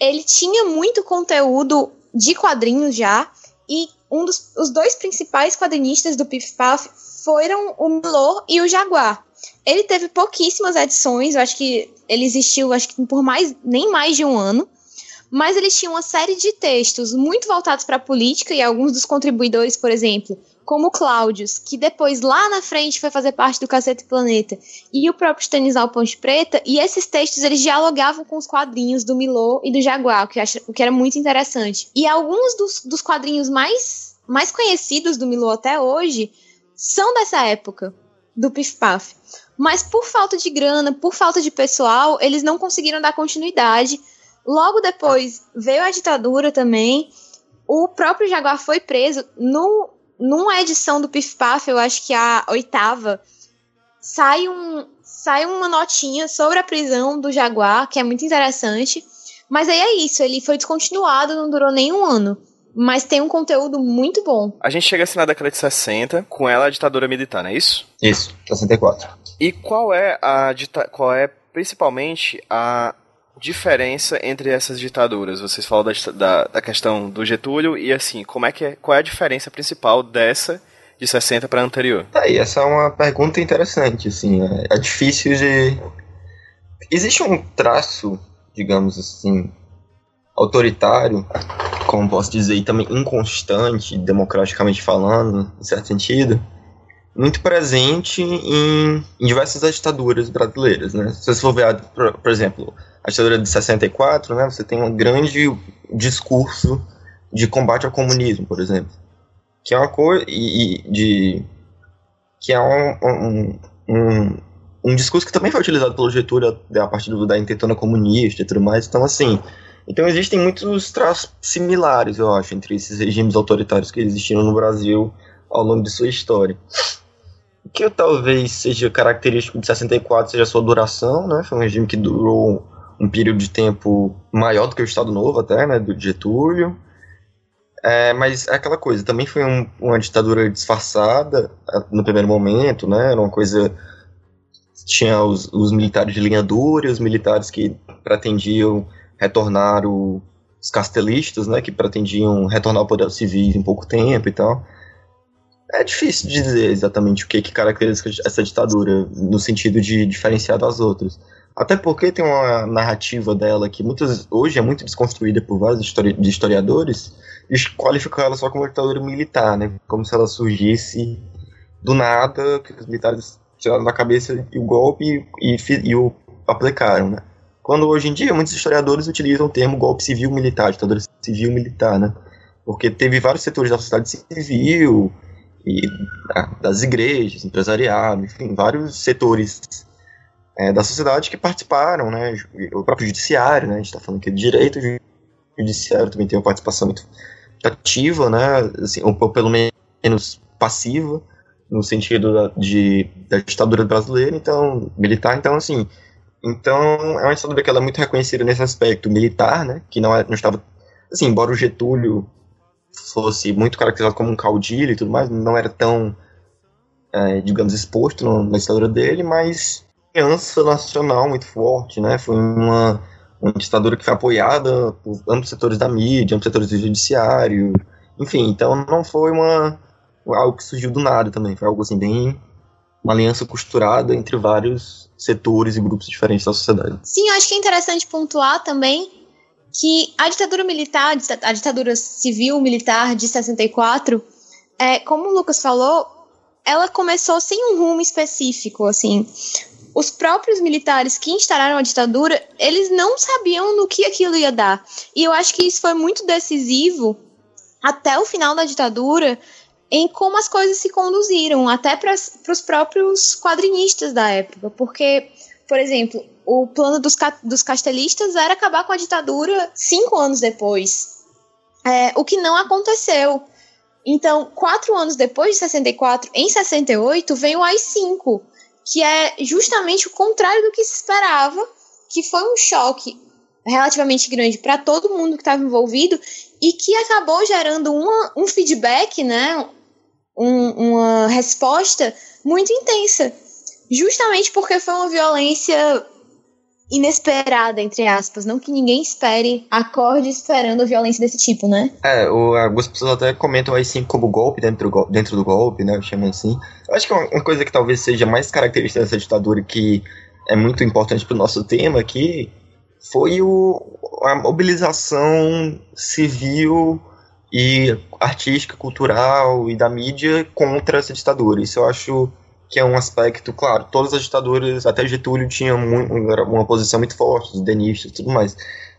Ele tinha muito conteúdo de quadrinhos já, e um dos os dois principais quadrinistas do Pif Paf foram o Milor e o Jaguar. Ele teve pouquíssimas edições, eu acho que ele existiu acho que por mais nem mais de um ano mas eles tinham uma série de textos muito voltados para a política e alguns dos contribuidores, por exemplo, como Cláudios, que depois lá na frente foi fazer parte do Cacete Planeta, e o próprio Stanislau Ponte Preta, e esses textos eles dialogavam com os quadrinhos do Milô e do Jaguar, que, acho, o que era muito interessante. E alguns dos, dos quadrinhos mais, mais conhecidos do Milô até hoje são dessa época, do Pif Paf. Mas por falta de grana, por falta de pessoal, eles não conseguiram dar continuidade Logo depois veio a ditadura também. O próprio Jaguar foi preso. No, numa edição do Pif Paf, eu acho que a oitava, sai, um, sai uma notinha sobre a prisão do Jaguar, que é muito interessante. Mas aí é isso, ele foi descontinuado, não durou nem um ano. Mas tem um conteúdo muito bom. A gente chega assim na década de 60, com ela a ditadura militar, não é isso? Isso, 64. E qual é a qual é principalmente a diferença entre essas ditaduras? Vocês falam da, da, da, questão do Getúlio e assim, como é que é, qual é a diferença principal dessa de 60 para a anterior? Tá aí, essa é uma pergunta interessante, assim, é, é difícil de existe um traço, digamos assim, autoritário, como posso dizer, e também inconstante, democraticamente falando, em certo sentido, muito presente em, em diversas ditaduras brasileiras, né? Se você for ver, por, por exemplo, a ditadura de 64, né, você tem um grande discurso de combate ao comunismo, por exemplo, que é uma coisa e, e, de que é um, um, um, um, discurso que também foi utilizado pelo Getúlio a partir do, da intentona comunista e tudo mais. Então, assim, Então existem muitos traços similares, eu acho, entre esses regimes autoritários que existiram no Brasil ao longo de sua história. Que talvez seja característico de 64 seja a sua duração, né? Foi um regime que durou um período de tempo maior do que o Estado Novo até, né? Do Getúlio. É, mas é aquela coisa, também foi um, uma ditadura disfarçada no primeiro momento, né? Era uma coisa. Tinha os, os militares de linha dura, os militares que pretendiam retornar o, os castelistas, né? Que pretendiam retornar ao poder civil em pouco tempo e tal. É difícil dizer exatamente o que, que caracteriza essa ditadura, no sentido de diferenciar das outras. Até porque tem uma narrativa dela que muitas, hoje é muito desconstruída por vários histori historiadores, e qualificam ela só como ditadura militar, né? Como se ela surgisse do nada, que os militares tiraram da cabeça o golpe e, e, e o aplicaram, né? Quando hoje em dia muitos historiadores utilizam o termo golpe civil-militar, ditadura civil-militar, né? Porque teve vários setores da sociedade civil, e das igrejas, empresariado, enfim, vários setores é, da sociedade que participaram, né, o próprio judiciário, né, a gente está falando aqui de direito, judiciário também tem uma participação muito ativa, né, assim, ou pelo menos passiva, no sentido da, de, da ditadura brasileira, então, militar, então, assim, então, é uma ditadura que ela é muito reconhecida nesse aspecto militar, né, que não, é, não estava, assim, embora o Getúlio fosse muito caracterizado como um caudilho e tudo mais, não era tão, é, digamos, exposto na ditadura dele, mas aliança nacional muito forte, né? Foi uma, uma ditadura que foi apoiada por amplos setores da mídia, amplos setores do judiciário, enfim, então não foi uma algo que surgiu do nada também, foi algo assim bem uma aliança costurada entre vários setores e grupos diferentes da sociedade. Sim, acho que é interessante pontuar também que a ditadura militar, a ditadura civil militar de 64, é, como o Lucas falou, ela começou sem um rumo específico, assim. Os próprios militares que instalaram a ditadura, eles não sabiam no que aquilo ia dar. E eu acho que isso foi muito decisivo até o final da ditadura em como as coisas se conduziram, até para os próprios quadrinistas da época, porque, por exemplo, o plano dos, dos castelistas era acabar com a ditadura cinco anos depois. É, o que não aconteceu. Então, quatro anos depois de 64, em 68, vem o AI-5, que é justamente o contrário do que se esperava, que foi um choque relativamente grande para todo mundo que estava envolvido e que acabou gerando uma, um feedback, né, um, uma resposta muito intensa, justamente porque foi uma violência inesperada, entre aspas. Não que ninguém espere, acorde esperando violência desse tipo, né? É, o, algumas pessoas até comentam aí sim como golpe dentro do, dentro do golpe, né? Chamo assim. Eu acho que é uma coisa que talvez seja mais característica dessa ditadura que é muito importante para o nosso tema aqui foi o, a mobilização civil e artística, cultural e da mídia contra essa ditadura. Isso eu acho que é um aspecto, claro, todas as ditaduras, até Getúlio tinha uma posição muito forte, os denistas e tudo mais,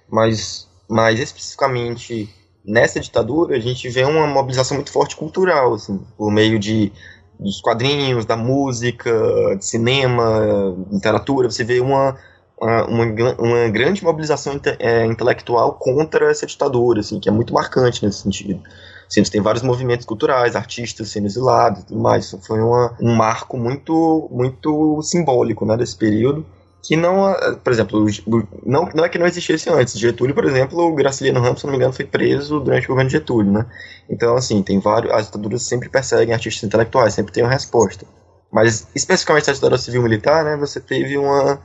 mas, mas especificamente nessa ditadura a gente vê uma mobilização muito forte cultural, assim, por meio de dos quadrinhos, da música, de cinema, literatura, você vê uma, uma, uma grande mobilização inte, é, intelectual contra essa ditadura, assim, que é muito marcante nesse sentido. Assim, tem vários movimentos culturais, artistas sendo exilados e tudo mais. Isso foi uma, um marco muito, muito simbólico né, desse período. Que não, por exemplo, não, não é que não existisse antes. Getúlio, por exemplo, o Graciliano Ramos, se não me engano, foi preso durante o governo de Getúlio, né? Então, assim, tem vários. As ditaduras sempre perseguem artistas intelectuais, sempre tem uma resposta. Mas, especificamente a ditadura civil-militar, né, você teve uma.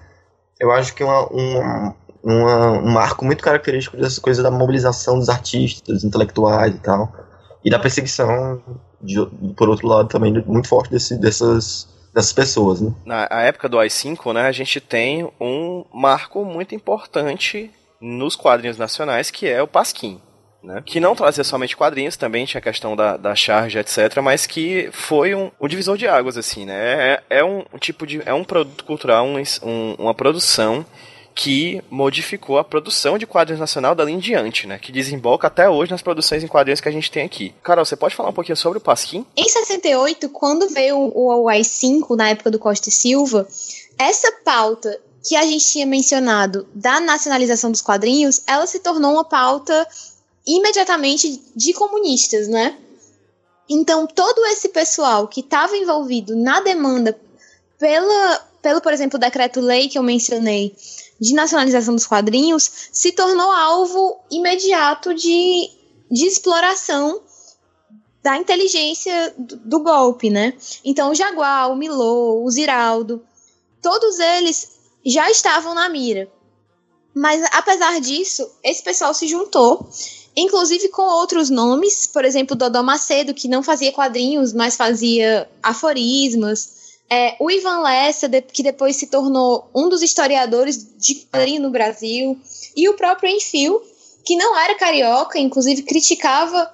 Eu acho que uma, uma, uma, um marco muito característico dessa coisa da mobilização dos artistas, intelectuais e tal e da perseguição, de, por outro lado, também muito forte desse, dessas, dessas pessoas. Né? Na época do AI-5, né, a gente tem um marco muito importante nos quadrinhos nacionais, que é o Pasquim. Né? Que não trazia somente quadrinhos, também tinha a questão da, da charge, etc., mas que foi um, um divisor de águas, assim, né? É, é um, tipo de. É um produto cultural, um, um, uma produção que modificou a produção de quadrinhos nacional dali em diante, né? Que desemboca até hoje nas produções em quadrinhos que a gente tem aqui. Carol, você pode falar um pouquinho sobre o Pasquim? Em 68, quando veio o AI-5, na época do Costa e Silva, essa pauta que a gente tinha mencionado da nacionalização dos quadrinhos, ela se tornou uma pauta imediatamente de comunistas, né? Então, todo esse pessoal que estava envolvido na demanda pela, pelo, por exemplo, decreto-lei que eu mencionei de nacionalização dos quadrinhos, se tornou alvo imediato de, de exploração da inteligência do, do golpe, né? Então, o Jaguar, o Milô, o Ziraldo, todos eles já estavam na mira. Mas, apesar disso, esse pessoal se juntou inclusive com outros nomes, por exemplo, Dodô Macedo, que não fazia quadrinhos, mas fazia aforismos. É, o Ivan Lessa, que depois se tornou um dos historiadores de quadrinho no Brasil. E o próprio Enfio, que não era carioca, inclusive criticava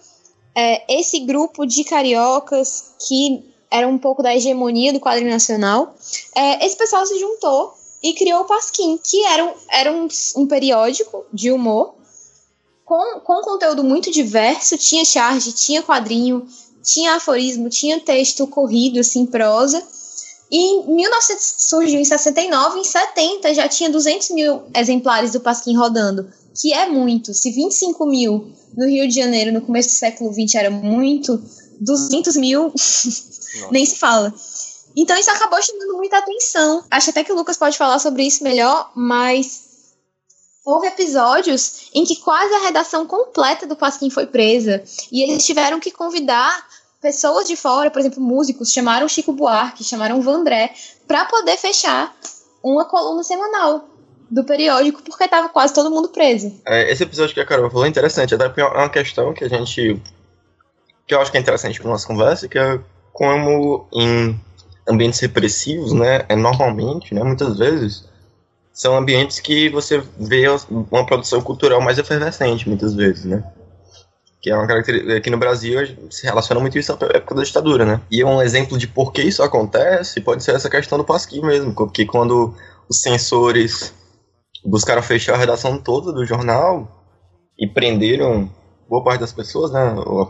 é, esse grupo de cariocas que era um pouco da hegemonia do quadrinho nacional. É, esse pessoal se juntou e criou o Pasquim, que era, um, era um, um periódico de humor com, com conteúdo muito diverso, tinha charge, tinha quadrinho, tinha aforismo, tinha texto corrido, assim, prosa. E em 1900 surgiu em 69, em 70 já tinha 200 mil exemplares do Pasquim rodando, que é muito. Se 25 mil no Rio de Janeiro no começo do século XX era muito, 200 mil nem se fala. Então isso acabou chamando muita atenção. Acho até que o Lucas pode falar sobre isso melhor, mas houve episódios em que quase a redação completa do Pasquim foi presa e eles tiveram que convidar pessoas de fora, por exemplo, músicos, chamaram Chico Buarque, chamaram Vandré, para poder fechar uma coluna semanal do periódico, porque estava quase todo mundo preso. É, esse episódio que a Carol falou é interessante, até porque é uma questão que a gente. que eu acho que é interessante para nossa conversa, que é como em ambientes repressivos, né, é normalmente, né, muitas vezes, são ambientes que você vê uma produção cultural mais efervescente, muitas vezes, né? Que é uma característica. Aqui no Brasil se relaciona muito isso à época da ditadura, né? E um exemplo de por que isso acontece pode ser essa questão do Pasquim mesmo, porque quando os censores buscaram fechar a redação toda do jornal e prenderam boa parte das pessoas, né?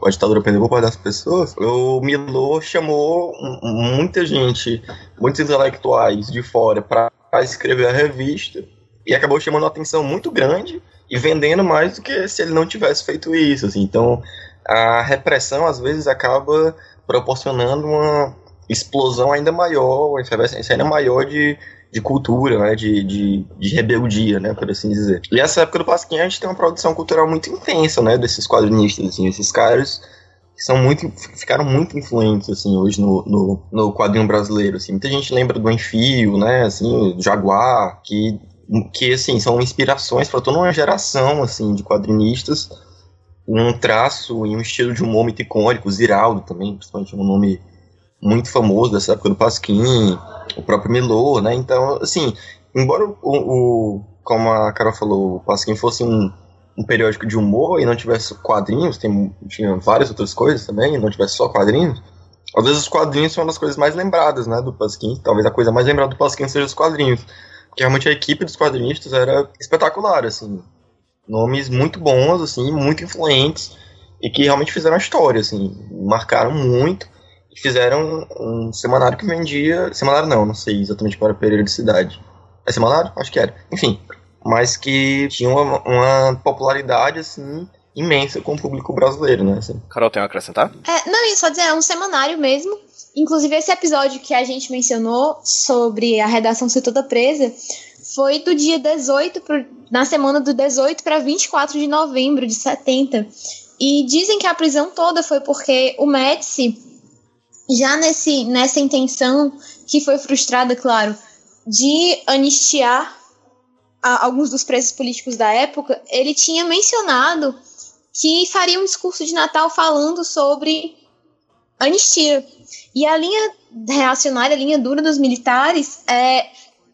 A ditadura prendeu boa parte das pessoas. O Milô chamou muita gente, muitos intelectuais de fora para a escrever a revista e acabou chamando uma atenção muito grande e vendendo mais do que se ele não tivesse feito isso. Assim. Então, a repressão às vezes acaba proporcionando uma explosão ainda maior, uma efervescência ainda maior de, de cultura, né, de, de, de, rebeldia, né, por assim dizer. E essa época do Pasquim a gente tem uma produção cultural muito intensa, né, desses quadrinistas, assim, esses caras são muito, ficaram muito influentes, assim, hoje no, no, no quadrinho brasileiro, assim. Muita gente lembra do Enfio, né, assim, Jaguar, que, que assim, são inspirações para toda uma geração, assim, de quadrinistas, um traço e um estilo de humor muito icônico, Ziraldo também, principalmente um nome muito famoso dessa época do Pasquim, o próprio Milô, né, então, assim, embora o, o como a Carol falou, o Pasquim fosse um um periódico de humor e não tivesse quadrinhos, tem, tinha várias outras coisas também, não tivesse só quadrinhos, às vezes os quadrinhos são uma das coisas mais lembradas, né, do Pasquim. Talvez a coisa mais lembrada do Pasquim seja os quadrinhos. Realmente a equipe dos quadrinistas era espetacular, assim. Nomes muito bons, assim, muito influentes, e que realmente fizeram a história, assim. Marcaram muito, e fizeram um semanário que vendia... Semanário não, não sei exatamente qual era a periodicidade. É semanário? Acho que era. Enfim, mas que tinha uma, uma popularidade, assim, imensa com o público brasileiro, né? Assim. Carol, tem a acrescentar? É, não, isso só dizer, é um semanário mesmo. Inclusive, esse episódio que a gente mencionou sobre a redação ser toda presa foi do dia 18, pro, na semana do 18 para 24 de novembro de 70. E dizem que a prisão toda foi porque o Médici, já nesse, nessa intenção, que foi frustrada, claro, de anistiar a, alguns dos presos políticos da época, ele tinha mencionado que faria um discurso de Natal falando sobre anistia. E a linha reacionária, a linha dura dos militares, é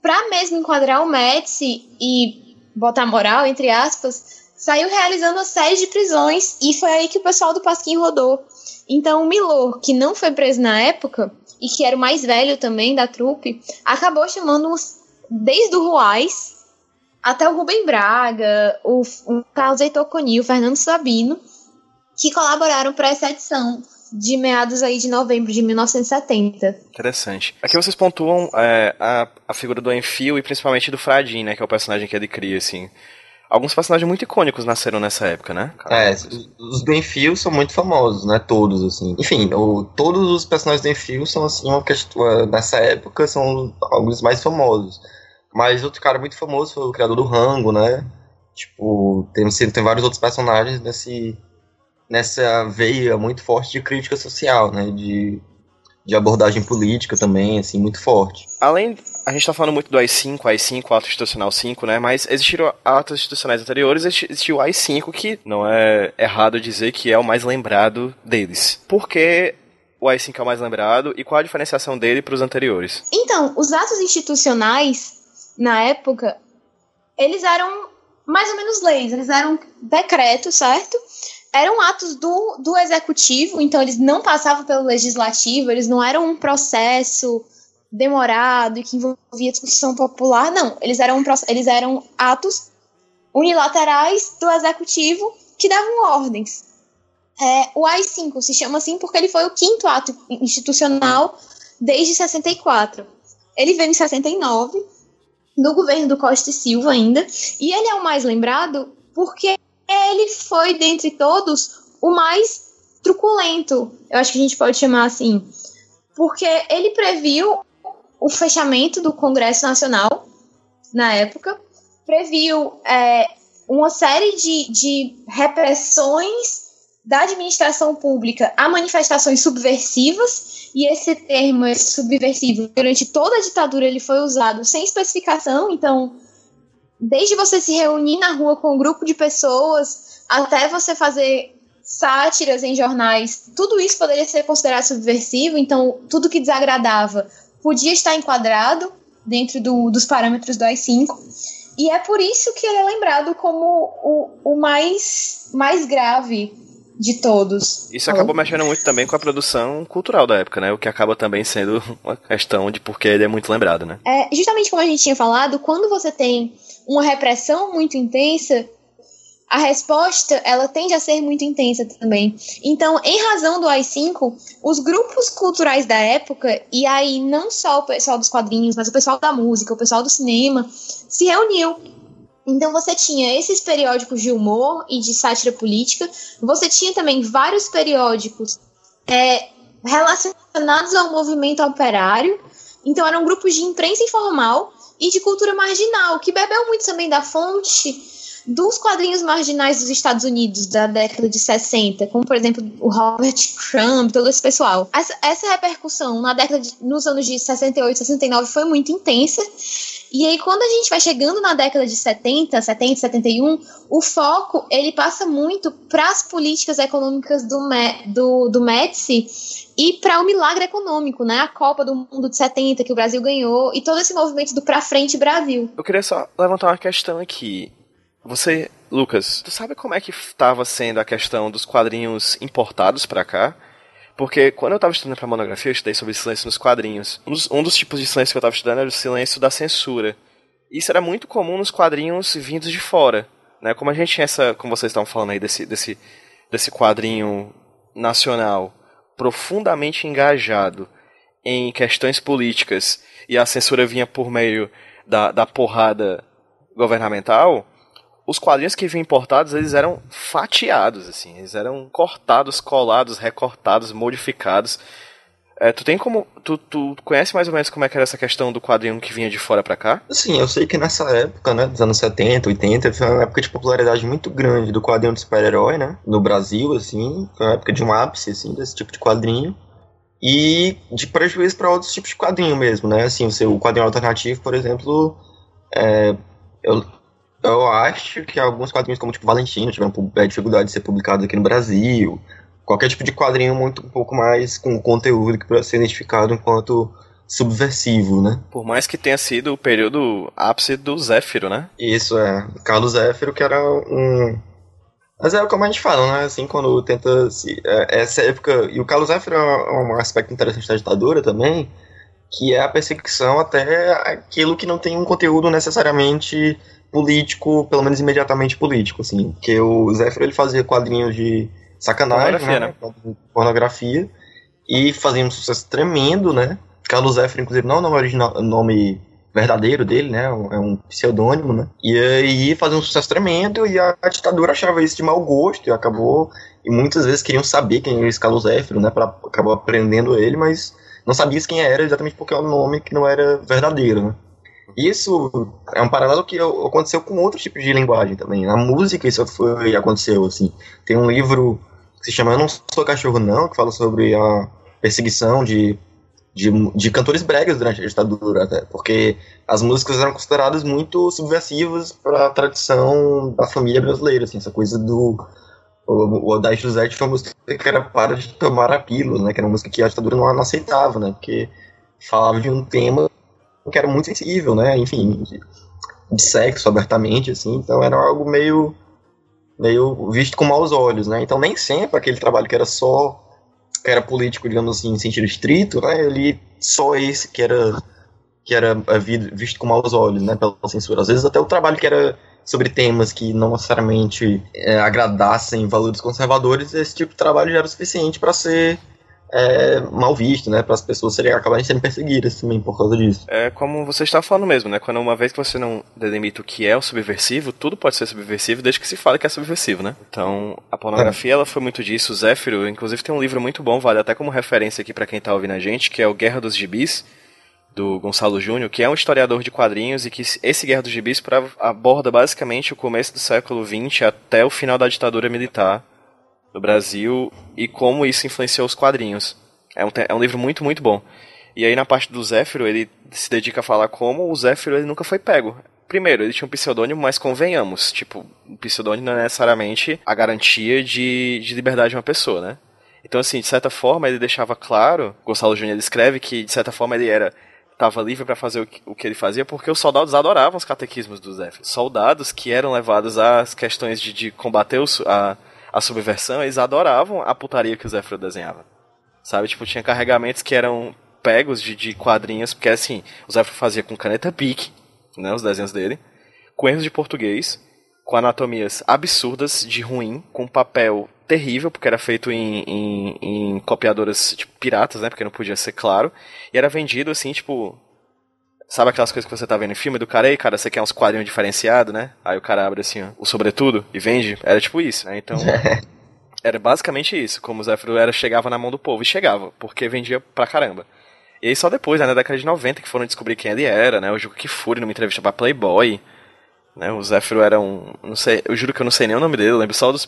para mesmo enquadrar o Médici e botar moral, entre aspas, saiu realizando a série de prisões e foi aí que o pessoal do Pasquim rodou. Então o Milor, que não foi preso na época e que era o mais velho também da trupe, acabou chamando desde o Ruais até o Rubem Braga, o, o Carlos Heitor Coni, o Fernando Sabino, que colaboraram para essa edição de meados aí de novembro de 1970. Interessante. Aqui vocês pontuam é, a, a figura do Enfio e principalmente do Fradin, né, que é o personagem que ele cria, assim. Alguns personagens muito icônicos nasceram nessa época, né? É, os do Enfio são muito famosos, né? Todos, assim. Enfim, o, todos os personagens do Enfio são, assim, uma questão, nessa época, são alguns mais famosos. Mas outro cara muito famoso foi o criador do Rango, né? Tipo, tem, tem vários outros personagens nesse, nessa veia muito forte de crítica social, né? De, de abordagem política também, assim, muito forte. Além, a gente tá falando muito do AI-5, AI-5, Ato Institucional 5, né? Mas existiram atos institucionais anteriores, existiu o AI-5, que não é errado dizer que é o mais lembrado deles. Por que o AI-5 é o mais lembrado e qual a diferenciação dele para os anteriores? Então, os atos institucionais, na época, eles eram mais ou menos leis, eles eram decretos, certo? Eram atos do, do executivo, então eles não passavam pelo legislativo, eles não eram um processo demorado e que envolvia discussão popular, não. Eles eram, eles eram atos unilaterais do executivo que davam ordens. É, o AI-5 se chama assim porque ele foi o quinto ato institucional desde 64. Ele veio em 69, no governo do Costa e Silva ainda, e ele é o mais lembrado porque ele foi, dentre todos, o mais truculento, eu acho que a gente pode chamar assim, porque ele previu o fechamento do Congresso Nacional na época, previu é, uma série de, de repressões da administração pública a manifestações subversivas, e esse termo subversivo, durante toda a ditadura, ele foi usado sem especificação, então desde você se reunir na rua com um grupo de pessoas até você fazer sátiras em jornais, tudo isso poderia ser considerado subversivo, então tudo que desagradava podia estar enquadrado dentro do, dos parâmetros do AI-5. E é por isso que ele é lembrado como o, o mais, mais grave de todos. Isso acabou mexendo muito também com a produção cultural da época, né? O que acaba também sendo uma questão de por que ele é muito lembrado, né? É, justamente como a gente tinha falado, quando você tem uma repressão muito intensa, a resposta ela tende a ser muito intensa também. Então, em razão do AI-5, os grupos culturais da época, e aí não só o pessoal dos quadrinhos, mas o pessoal da música, o pessoal do cinema, se reuniu. Então você tinha esses periódicos de humor e de sátira política, você tinha também vários periódicos é, relacionados ao movimento operário, então eram grupos de imprensa informal e de cultura marginal, que bebeu muito também da fonte dos quadrinhos marginais dos Estados Unidos da década de 60, como por exemplo o Robert Crumb, todo esse pessoal. Essa, essa repercussão na década de, nos anos de 68, 69 foi muito intensa. E aí quando a gente vai chegando na década de 70, 70, 71, o foco ele passa muito para as políticas econômicas do do, do Médici e para o milagre econômico, né? A Copa do Mundo de 70 que o Brasil ganhou e todo esse movimento do Pra Frente Brasil. Eu queria só levantar uma questão aqui. Você, Lucas, tu sabe como é que estava sendo a questão dos quadrinhos importados para cá? Porque quando eu estava estudando para monografia, eu estudei sobre silêncio nos quadrinhos. Um dos, um dos tipos de silêncio que eu estava estudando era o silêncio da censura. Isso era muito comum nos quadrinhos vindos de fora. Né? Como a gente tinha essa, como vocês estavam falando aí, desse, desse, desse quadrinho nacional profundamente engajado em questões políticas e a censura vinha por meio da, da porrada governamental, os quadrinhos que vinham importados, eles eram fatiados, assim, eles eram cortados, colados, recortados, modificados. É, tu tem como. Tu, tu conhece mais ou menos como é que era essa questão do quadrinho que vinha de fora para cá? Sim, eu sei que nessa época, né, dos anos 70, 80, foi uma época de popularidade muito grande do quadrinho de super-herói, né? No Brasil, assim, foi uma época de um ápice, assim, desse tipo de quadrinho. E de prejuízo para outros tipos de quadrinho mesmo, né? Assim, o, seu, quadrinho alternativo, por exemplo, é, eu, eu acho que alguns quadrinhos como tipo Valentino tiveram é, dificuldade de ser publicados aqui no Brasil qualquer tipo de quadrinho muito um pouco mais com conteúdo que pode ser identificado enquanto subversivo, né? Por mais que tenha sido o período ápice do Zéfiro, né? Isso, é. Carlos Zéfiro, que era um... Mas é como a gente fala, né? Assim, quando tenta... Se, é, essa época... E o Carlos Zéfiro é um aspecto interessante da ditadura também, que é a perseguição até aquilo que não tem um conteúdo necessariamente político, pelo menos imediatamente político, assim. Porque o Zéfiro, ele fazia quadrinhos de sacanagem, pornografia, né? né? Pornografia. E fazia um sucesso tremendo, né? Carlos Zéfiro, inclusive, não é o nome original, nome verdadeiro dele, né? É um pseudônimo, né? E aí fazia um sucesso tremendo e a ditadura achava isso de mau gosto e acabou. E muitas vezes queriam saber quem era esse Carlos Zéfiro, né? Pra, acabou aprendendo ele, mas não sabia quem era exatamente porque é um nome que não era verdadeiro, né? Isso é um paralelo que aconteceu com outros tipos de linguagem também. Na música isso foi aconteceu assim. Tem um livro que se chama Eu não sou cachorro não, que fala sobre a perseguição de de, de cantores bregas durante a ditadura, até, porque as músicas eram consideradas muito subversivas para a tradição da família brasileira, assim, essa coisa do o, o Odaí José tinha uma música que era para de tomar a pílula, né, que era uma música que a ditadura não, não aceitava, né, porque falava de um tema que era muito sensível, né, enfim, de, de sexo abertamente, assim, então era algo meio meio visto com maus olhos, né, então nem sempre aquele trabalho que era só que era político, digamos assim, em sentido estrito, né, ele só esse que era que era é, visto com maus olhos, né, pela censura. Às vezes até o trabalho que era sobre temas que não necessariamente é, agradassem valores conservadores, esse tipo de trabalho já era suficiente para ser é, mal visto, né? Para as pessoas serem, acabarem sendo perseguidas também por causa disso. É como você está falando mesmo, né? Quando uma vez que você não delimita o que é o subversivo, tudo pode ser subversivo desde que se fale que é subversivo, né? Então, a pornografia, é. ela foi muito disso. O Zéfiro, inclusive, tem um livro muito bom, vale até como referência aqui para quem tá ouvindo a gente, que é o Guerra dos Gibis, do Gonçalo Júnior, que é um historiador de quadrinhos e que esse Guerra dos Gibis aborda basicamente o começo do século XX até o final da ditadura militar no Brasil e como isso influenciou os quadrinhos. É um, é um livro muito, muito bom. E aí na parte do Zéfiro, ele se dedica a falar como o Zéfiro ele nunca foi pego. Primeiro, ele tinha um pseudônimo, mas convenhamos, tipo, o pseudônimo não é necessariamente a garantia de, de liberdade de uma pessoa, né? Então, assim, de certa forma, ele deixava claro, Gonçalo Júnior escreve que, de certa forma, ele era estava livre para fazer o que, o que, ele fazia, porque os soldados adoravam os catequismos do Zéfiro. Soldados que eram levados às questões de, de combater o, a, a subversão, eles adoravam a putaria que o Zéfiro desenhava. Sabe? Tipo, tinha carregamentos que eram pegos de, de quadrinhos, porque assim, o Zéfiro fazia com caneta Bic, né, os desenhos dele, com erros de português, com anatomias absurdas de ruim, com papel terrível, porque era feito em, em, em copiadoras tipo, piratas, né, porque não podia ser claro, e era vendido assim, tipo, Sabe aquelas coisas que você tá vendo em filme do cara aí, cara, você quer uns quadrinhos diferenciados, né? Aí o cara abre assim, ó, o sobretudo e vende. Era tipo isso, né? Então. era basicamente isso. Como o Zéfiro era, chegava na mão do povo. E chegava, porque vendia pra caramba. E aí só depois, né, na década de 90, que foram descobrir quem ele era, né? O Juca Kifuri numa entrevista pra Playboy. Né, o Zéfiro era um. Não sei, eu juro que eu não sei nem o nome dele, eu lembro só do,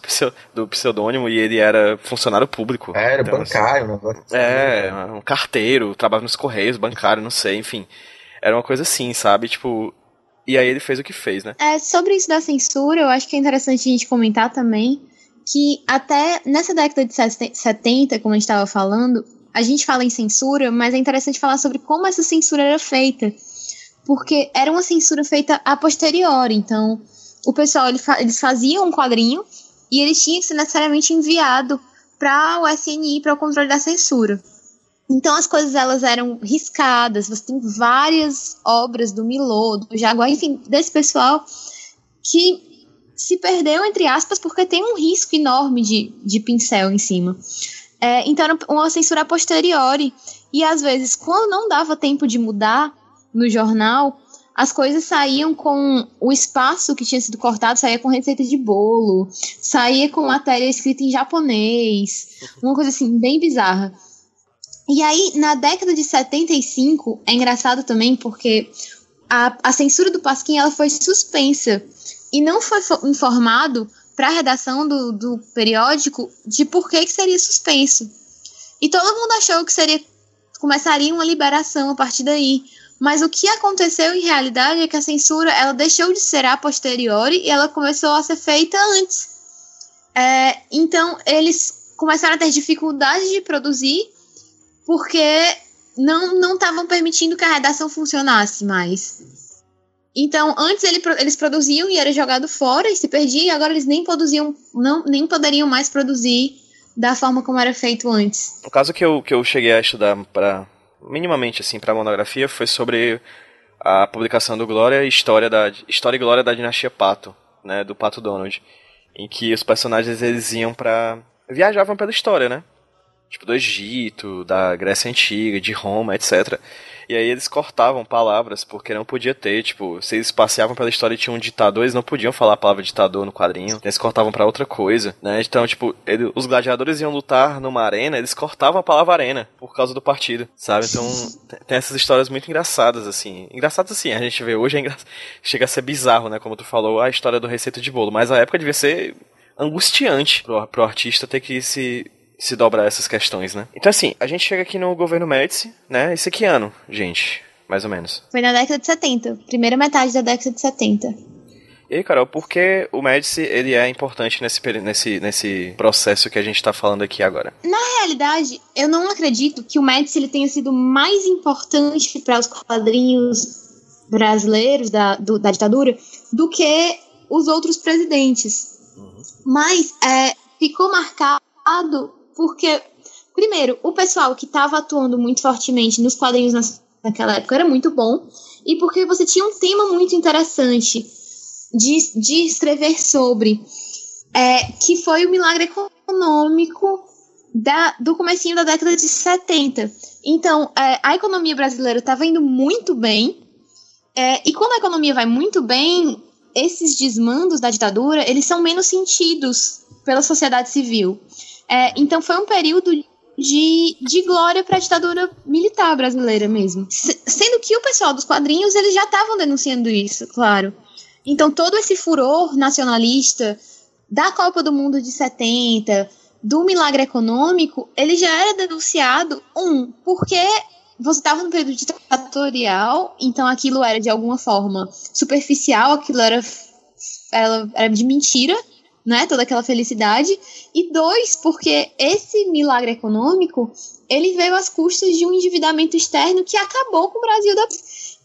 do pseudônimo e ele era funcionário público. É, era então, bancário, assim, É, um carteiro, trabalhava nos Correios, bancário, não sei, enfim. Era uma coisa assim, sabe? Tipo. E aí ele fez o que fez, né? É, sobre isso da censura, eu acho que é interessante a gente comentar também que até nessa década de 70, como a gente estava falando, a gente fala em censura, mas é interessante falar sobre como essa censura era feita. Porque era uma censura feita a posteriori. Então, o pessoal eles faziam um quadrinho e eles tinham que ser necessariamente enviado para o SNI, para o controle da censura. Então as coisas elas eram riscadas. Você tem várias obras do Milô, do Jaguar, enfim, desse pessoal que se perdeu, entre aspas, porque tem um risco enorme de, de pincel em cima. É, então era uma censura a posteriori. E às vezes, quando não dava tempo de mudar no jornal, as coisas saíam com o espaço que tinha sido cortado, saía com receita de bolo, saía com matéria escrita em japonês, uma coisa assim, bem bizarra. E aí, na década de 75, é engraçado também porque a, a censura do Pasquim ela foi suspensa e não foi informado para a redação do, do periódico de por que, que seria suspenso. E todo mundo achou que seria começaria uma liberação a partir daí. Mas o que aconteceu em realidade é que a censura ela deixou de ser a posteriori e ela começou a ser feita antes. É, então eles começaram a ter dificuldade de produzir porque não estavam permitindo que a redação funcionasse mais. Então, antes ele, eles produziam e era jogado fora e se perdia, e agora eles nem produziam, não, nem poderiam mais produzir da forma como era feito antes. O caso que eu, que eu cheguei a estudar para minimamente assim para monografia foi sobre a publicação do Glória História da História e Glória da dinastia Pato, né, do Pato Donald, em que os personagens eles iam para viajavam pela história, né? Tipo, do Egito, da Grécia Antiga, de Roma, etc. E aí eles cortavam palavras porque não podia ter, tipo, se eles passeavam pela história e tinham um ditador, eles não podiam falar a palavra ditador no quadrinho, eles cortavam para outra coisa, né? Então, tipo, ele, os gladiadores iam lutar numa arena, eles cortavam a palavra arena por causa do partido, sabe? Então, tem essas histórias muito engraçadas, assim. Engraçadas assim, a gente vê hoje, é engra... chega a ser bizarro, né? Como tu falou, a história do receita de bolo, mas a época devia ser angustiante pro, pro artista ter que se se dobrar essas questões, né? Então, assim, a gente chega aqui no governo Médici, né? Esse que ano, gente? Mais ou menos. Foi na década de 70, primeira metade da década de 70. E aí, Carol, por que o Médici ele é importante nesse, nesse, nesse processo que a gente está falando aqui agora? Na realidade, eu não acredito que o Médici ele tenha sido mais importante para os quadrinhos brasileiros da, do, da ditadura do que os outros presidentes. Uhum. Mas é, ficou marcado porque, primeiro, o pessoal que estava atuando muito fortemente nos quadrinhos naquela época era muito bom, e porque você tinha um tema muito interessante de, de escrever sobre, é, que foi o milagre econômico da, do comecinho da década de 70. Então, é, a economia brasileira estava indo muito bem, é, e quando a economia vai muito bem, esses desmandos da ditadura, eles são menos sentidos pela sociedade civil. É, então foi um período de, de glória para a ditadura militar brasileira mesmo. S sendo que o pessoal dos quadrinhos eles já estavam denunciando isso, claro. Então todo esse furor nacionalista da Copa do Mundo de 70, do milagre econômico, ele já era denunciado, um, porque você estava no período ditatorial, então aquilo era de alguma forma superficial, aquilo era, era, era de mentira, né, toda aquela felicidade, e dois, porque esse milagre econômico, ele veio às custas de um endividamento externo que acabou com o Brasil da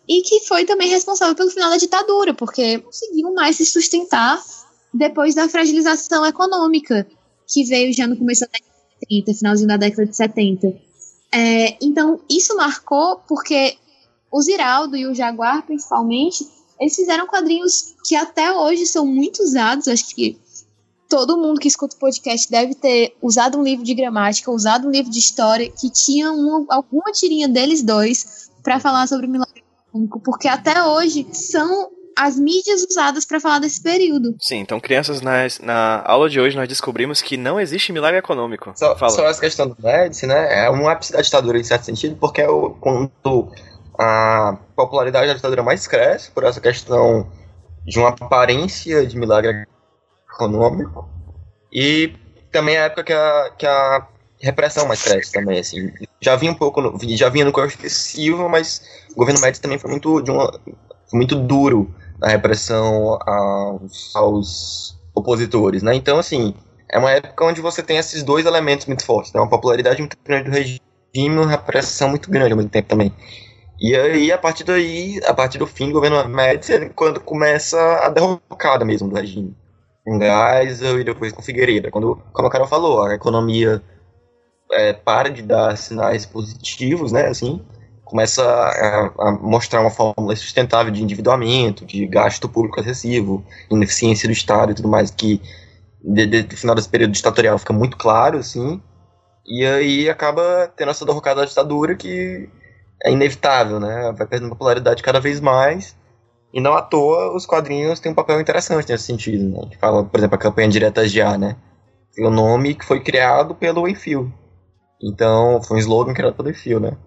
e que foi também responsável pelo final da ditadura, porque conseguiu mais se sustentar depois da fragilização econômica que veio já no começo da década de 70, finalzinho da década de 70. É, então, isso marcou porque o Ziraldo e o Jaguar, principalmente, eles fizeram quadrinhos que até hoje são muito usados, acho que todo mundo que escuta o podcast deve ter usado um livro de gramática, usado um livro de história que tinha uma, alguma tirinha deles dois para falar sobre o milagre econômico, porque até hoje são as mídias usadas para falar desse período. Sim, então crianças, na, na aula de hoje nós descobrimos que não existe milagre econômico. Só, só essa questão do Médici, né, é um ápice da ditadura em certo sentido, porque é o, quando a popularidade da ditadura mais cresce por essa questão de uma aparência de milagre econômico e também a época que a, que a repressão mais cresce também, assim. Já vinha um pouco, no, já vinha no corpo excessivo, mas o governo Médici também foi muito, de uma, muito duro na repressão aos, aos opositores, né? Então, assim, é uma época onde você tem esses dois elementos muito fortes, né? Uma popularidade muito grande do regime e uma repressão muito grande ao mesmo tempo também. E aí, a partir daí, a partir do fim do governo Médici, quando começa a derrocada mesmo do regime com Geisel e depois com Figueiredo. Quando, como a Carol falou, a economia é, para de dar sinais positivos, né, assim, começa a, a, mostrar uma fórmula sustentável de endividamento, de gasto público excessivo, ineficiência do Estado e tudo mais, que no final desse período ditatorial fica muito claro, assim, e aí acaba tendo essa derrocada da ditadura que é inevitável, né, vai perdendo popularidade cada vez mais, e não à toa os quadrinhos têm um papel interessante nesse sentido. Né? A gente fala, por exemplo, a campanha Diretas Já, né? Tem um nome que foi criado pelo Enfio. Então, foi um slogan criado pelo Enfio, né?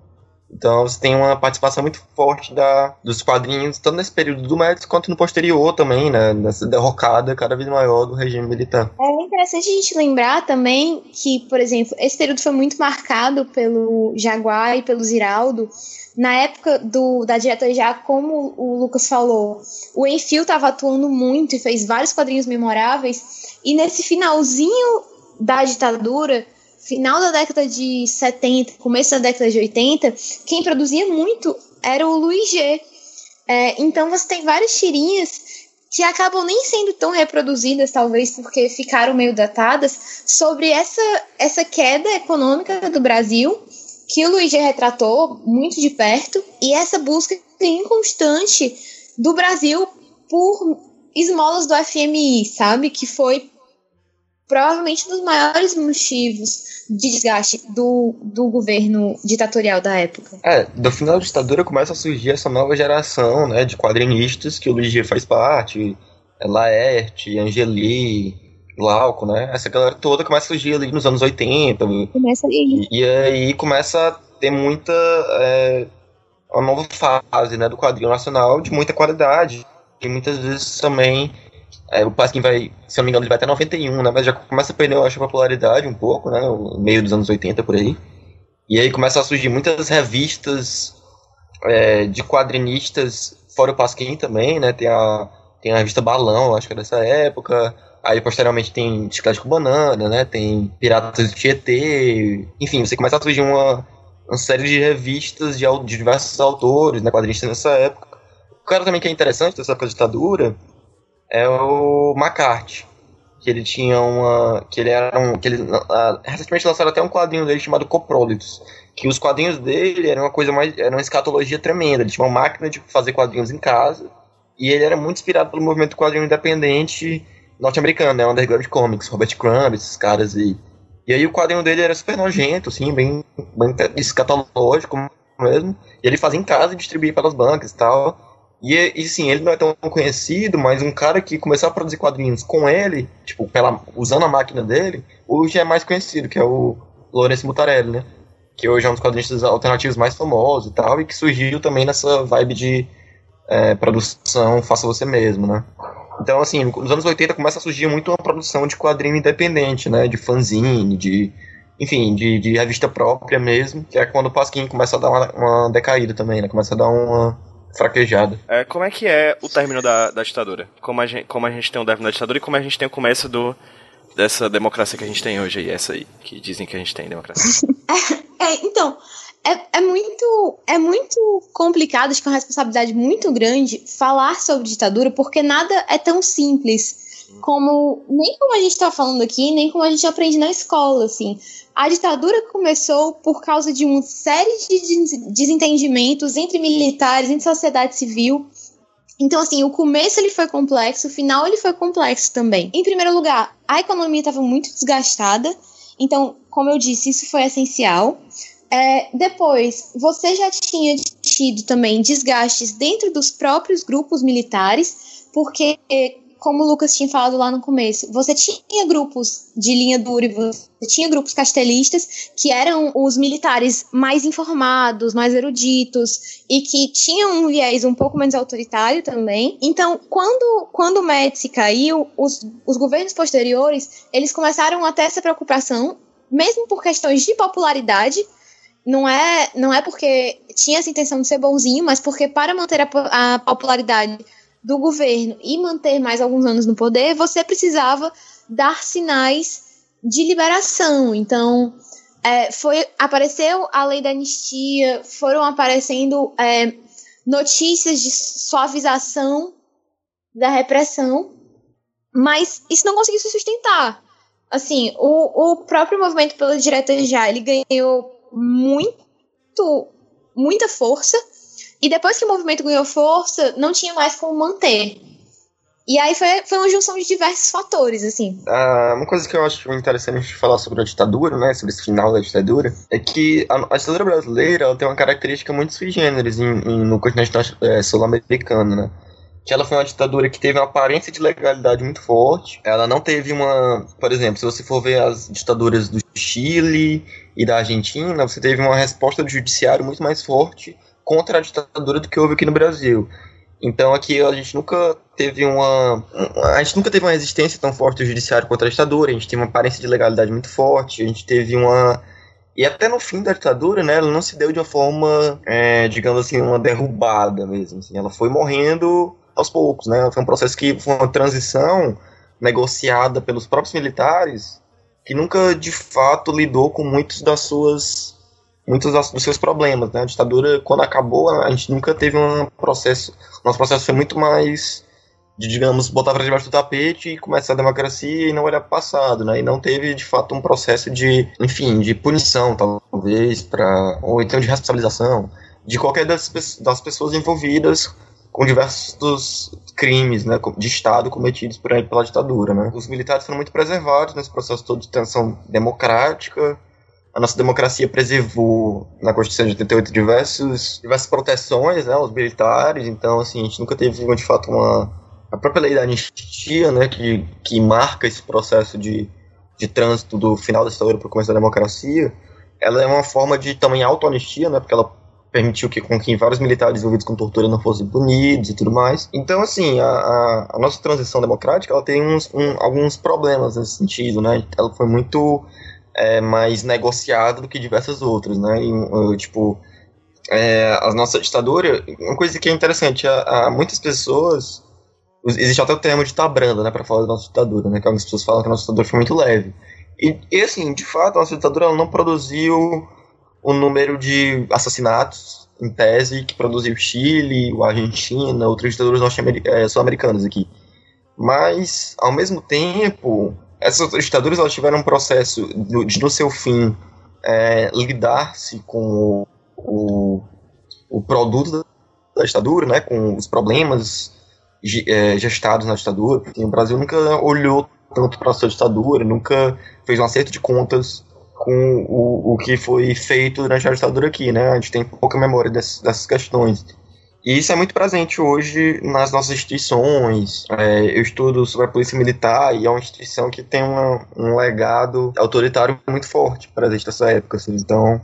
Então você tem uma participação muito forte da, dos quadrinhos, tanto nesse período do Médici quanto no posterior também, né? Nessa derrocada cada vez maior do regime militar. É interessante a gente lembrar também que, por exemplo, esse período foi muito marcado pelo Jaguar e pelo Ziraldo, na época do, da diretoria, já como o Lucas falou, o Enfio estava atuando muito e fez vários quadrinhos memoráveis. E nesse finalzinho da ditadura, final da década de 70, começo da década de 80, quem produzia muito era o Luiz G. É, então você tem várias tirinhas que acabam nem sendo tão reproduzidas, talvez porque ficaram meio datadas, sobre essa, essa queda econômica do Brasil que o Luigi retratou muito de perto e essa busca inconstante do Brasil por esmolas do FMI, sabe? Que foi provavelmente um dos maiores motivos de desgaste do, do governo ditatorial da época. É, do final da ditadura começa a surgir essa nova geração, né, de quadrinistas que o Ligier faz parte, Laerte, Angeli, Glauco, né, essa galera toda começa a surgir ali nos anos 80. Começa ali. E, e aí começa a ter muita, é, uma nova fase, né, do quadrinho nacional de muita qualidade, e muitas vezes também é, o Pasquim vai, se não me engano, ele vai até 91, né? Mas já começa a perder, eu acho, a popularidade um pouco, né? No meio dos anos 80 por aí. E aí começa a surgir muitas revistas é, de quadrinistas, fora o Pasquim também, né? Tem a, tem a revista Balão, acho que é dessa época. Aí posteriormente tem Chiclete com Banana, né? Tem Piratas do Tietê. Enfim, você começa a surgir uma, uma série de revistas de, de diversos autores, né? Nessa época. O cara também que é interessante dessa época da ditadura é o McCarthy. Que ele tinha uma. Que ele era um. Que ele, uh, recentemente lançaram até um quadrinho dele chamado Coprólitos. Que os quadrinhos dele eram uma coisa mais. Era uma escatologia tremenda. Ele tinha uma máquina de fazer quadrinhos em casa. E ele era muito inspirado pelo movimento quadrinho independente norte-americano, né? Underground Comics, Robert Crumb, esses caras aí. E aí o quadrinho dele era super nojento, assim, bem, bem escatológico mesmo. E ele fazia em casa e distribuía pelas bancas e tal. E, e sim, ele não é tão conhecido, mas um cara que começou a produzir quadrinhos com ele, tipo, pela, usando a máquina dele, hoje é mais conhecido, que é o Lourenço Mutarelli, né? Que hoje é um dos quadrinistas alternativos mais famosos e tal, e que surgiu também nessa vibe de é, produção faça você mesmo, né? Então, assim, nos anos 80 começa a surgir muito uma produção de quadrinho independente, né? De fanzine, de. Enfim, de, de revista própria mesmo, que é quando o Pasquim começa a dar uma, uma decaída também, né? Começa a dar uma fraquejada. É, como é que é o término da, da ditadura? Como a, gente, como a gente tem o término da ditadura e como a gente tem o começo do, dessa democracia que a gente tem hoje aí, essa aí, que dizem que a gente tem democracia. é, é, então, é, é, muito, é muito complicado, acho que é uma responsabilidade muito grande falar sobre ditadura, porque nada é tão simples como nem como a gente está falando aqui, nem como a gente aprende na escola, assim. A ditadura começou por causa de uma série de desentendimentos entre militares, entre sociedade civil. Então, assim, o começo ele foi complexo, o final ele foi complexo também. Em primeiro lugar, a economia estava muito desgastada. Então, como eu disse, isso foi essencial. É, depois, você já tinha tido também desgastes dentro dos próprios grupos militares, porque como o Lucas tinha falado lá no começo, você tinha grupos de linha dura e você tinha grupos castelistas que eram os militares mais informados, mais eruditos e que tinham um viés um pouco menos autoritário também. Então, quando, quando o Médici caiu, os, os governos posteriores, eles começaram a ter essa preocupação, mesmo por questões de popularidade, não é, não é porque tinha essa intenção de ser bonzinho, mas porque para manter a, a popularidade do governo e manter mais alguns anos no poder, você precisava dar sinais de liberação. Então, é, foi apareceu a lei da anistia, foram aparecendo é, notícias de suavização da repressão, mas isso não conseguiu se sustentar. Assim, o, o próprio movimento pela direita já ele ganhou muito, muita força e depois que o movimento ganhou força, não tinha mais como manter. E aí foi, foi uma junção de diversos fatores, assim. Ah, uma coisa que eu acho interessante falar sobre a ditadura, né, sobre esse final da ditadura, é que a, a ditadura brasileira ela tem uma característica muito sui generis em, em, no continente é, sul-americano, né? Que ela foi uma ditadura que teve uma aparência de legalidade muito forte. Ela não teve uma. Por exemplo, se você for ver as ditaduras do Chile e da Argentina, você teve uma resposta do judiciário muito mais forte contra a ditadura do que houve aqui no Brasil. Então aqui a gente nunca teve uma. A gente nunca teve uma resistência tão forte do judiciário contra a ditadura, a gente tem uma aparência de legalidade muito forte, a gente teve uma. E até no fim da ditadura, né, ela não se deu de uma forma, é, digamos assim, uma derrubada mesmo. Assim, ela foi morrendo aos poucos, né? Foi um processo que foi uma transição negociada pelos próprios militares que nunca de fato lidou com muitos das suas muitos dos seus problemas, né? A ditadura, quando acabou, a gente nunca teve um processo. Nosso processo foi muito mais de, digamos, botar para debaixo do tapete e começar a democracia e não olhar passado, né? E não teve, de fato, um processo de, enfim, de punição, talvez, para ou então de responsabilização de qualquer das, das pessoas envolvidas com diversos crimes né, de Estado cometidos por, pela ditadura. Né. Os militares foram muito preservados nesse processo todo de tensão democrática. A nossa democracia preservou na Constituição de 88 diversos, diversas proteções né, aos militares, então assim, a gente nunca teve de fato uma. A própria lei da anistia, né, que, que marca esse processo de, de trânsito do final da ditadura para o começo da democracia, ela é uma forma de também autoanistia, né, porque ela permitiu que com que vários militares envolvidos com tortura não fossem punidos e tudo mais. Então, assim, a, a, a nossa transição democrática ela tem uns, um, alguns problemas nesse sentido, né? Ela foi muito é, mais negociada do que diversas outras, né? E, tipo, é, a nossa ditadura, uma coisa que é interessante, a muitas pessoas existe até o termo de tabranda, né, para falar da nossa ditadura, né, que algumas pessoas falam que a nossa ditadura foi muito leve. E, e assim, de fato, a nossa ditadura não produziu o número de assassinatos, em tese, que produziu o Chile, a Argentina, outras ditaduras é, sul-americanas aqui. Mas, ao mesmo tempo, essas outras ditaduras elas tiveram um processo de, no seu fim, é, lidar-se com o, o, produto da ditadura, né, com os problemas é, gestados na ditadura. Porque o Brasil nunca olhou tanto para a sua ditadura, nunca fez um acerto de contas com o, o que foi feito durante a ditadura aqui, né? A gente tem pouca memória dessas, dessas questões. E isso é muito presente hoje nas nossas instituições. É, eu estudo sobre a polícia militar e é uma instituição que tem uma, um legado autoritário muito forte presente nessa época. Assim. Então,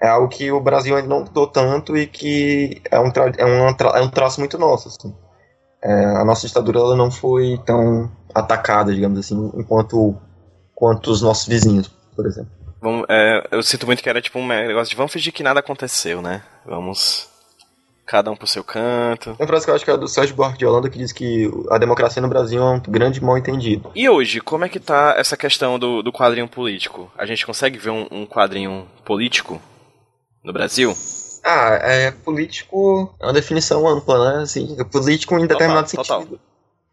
é algo que o Brasil ainda não mudou tanto e que é um, é um, é um traço muito nosso. Assim. É, a nossa ditadura não foi tão atacada, digamos assim, enquanto quanto os nossos vizinhos, por exemplo. Vamos, é, eu sinto muito que era tipo um negócio de vamos fingir que nada aconteceu, né? Vamos. Cada um pro seu canto. Uma frase que eu acho que é do Sérgio Buarque de Holanda que diz que a democracia no Brasil é um grande mal entendido. E hoje, como é que tá essa questão do, do quadrinho político? A gente consegue ver um, um quadrinho político no Brasil? Ah, é político é uma definição ampla, né? Assim, político em determinado total, sentido. Total.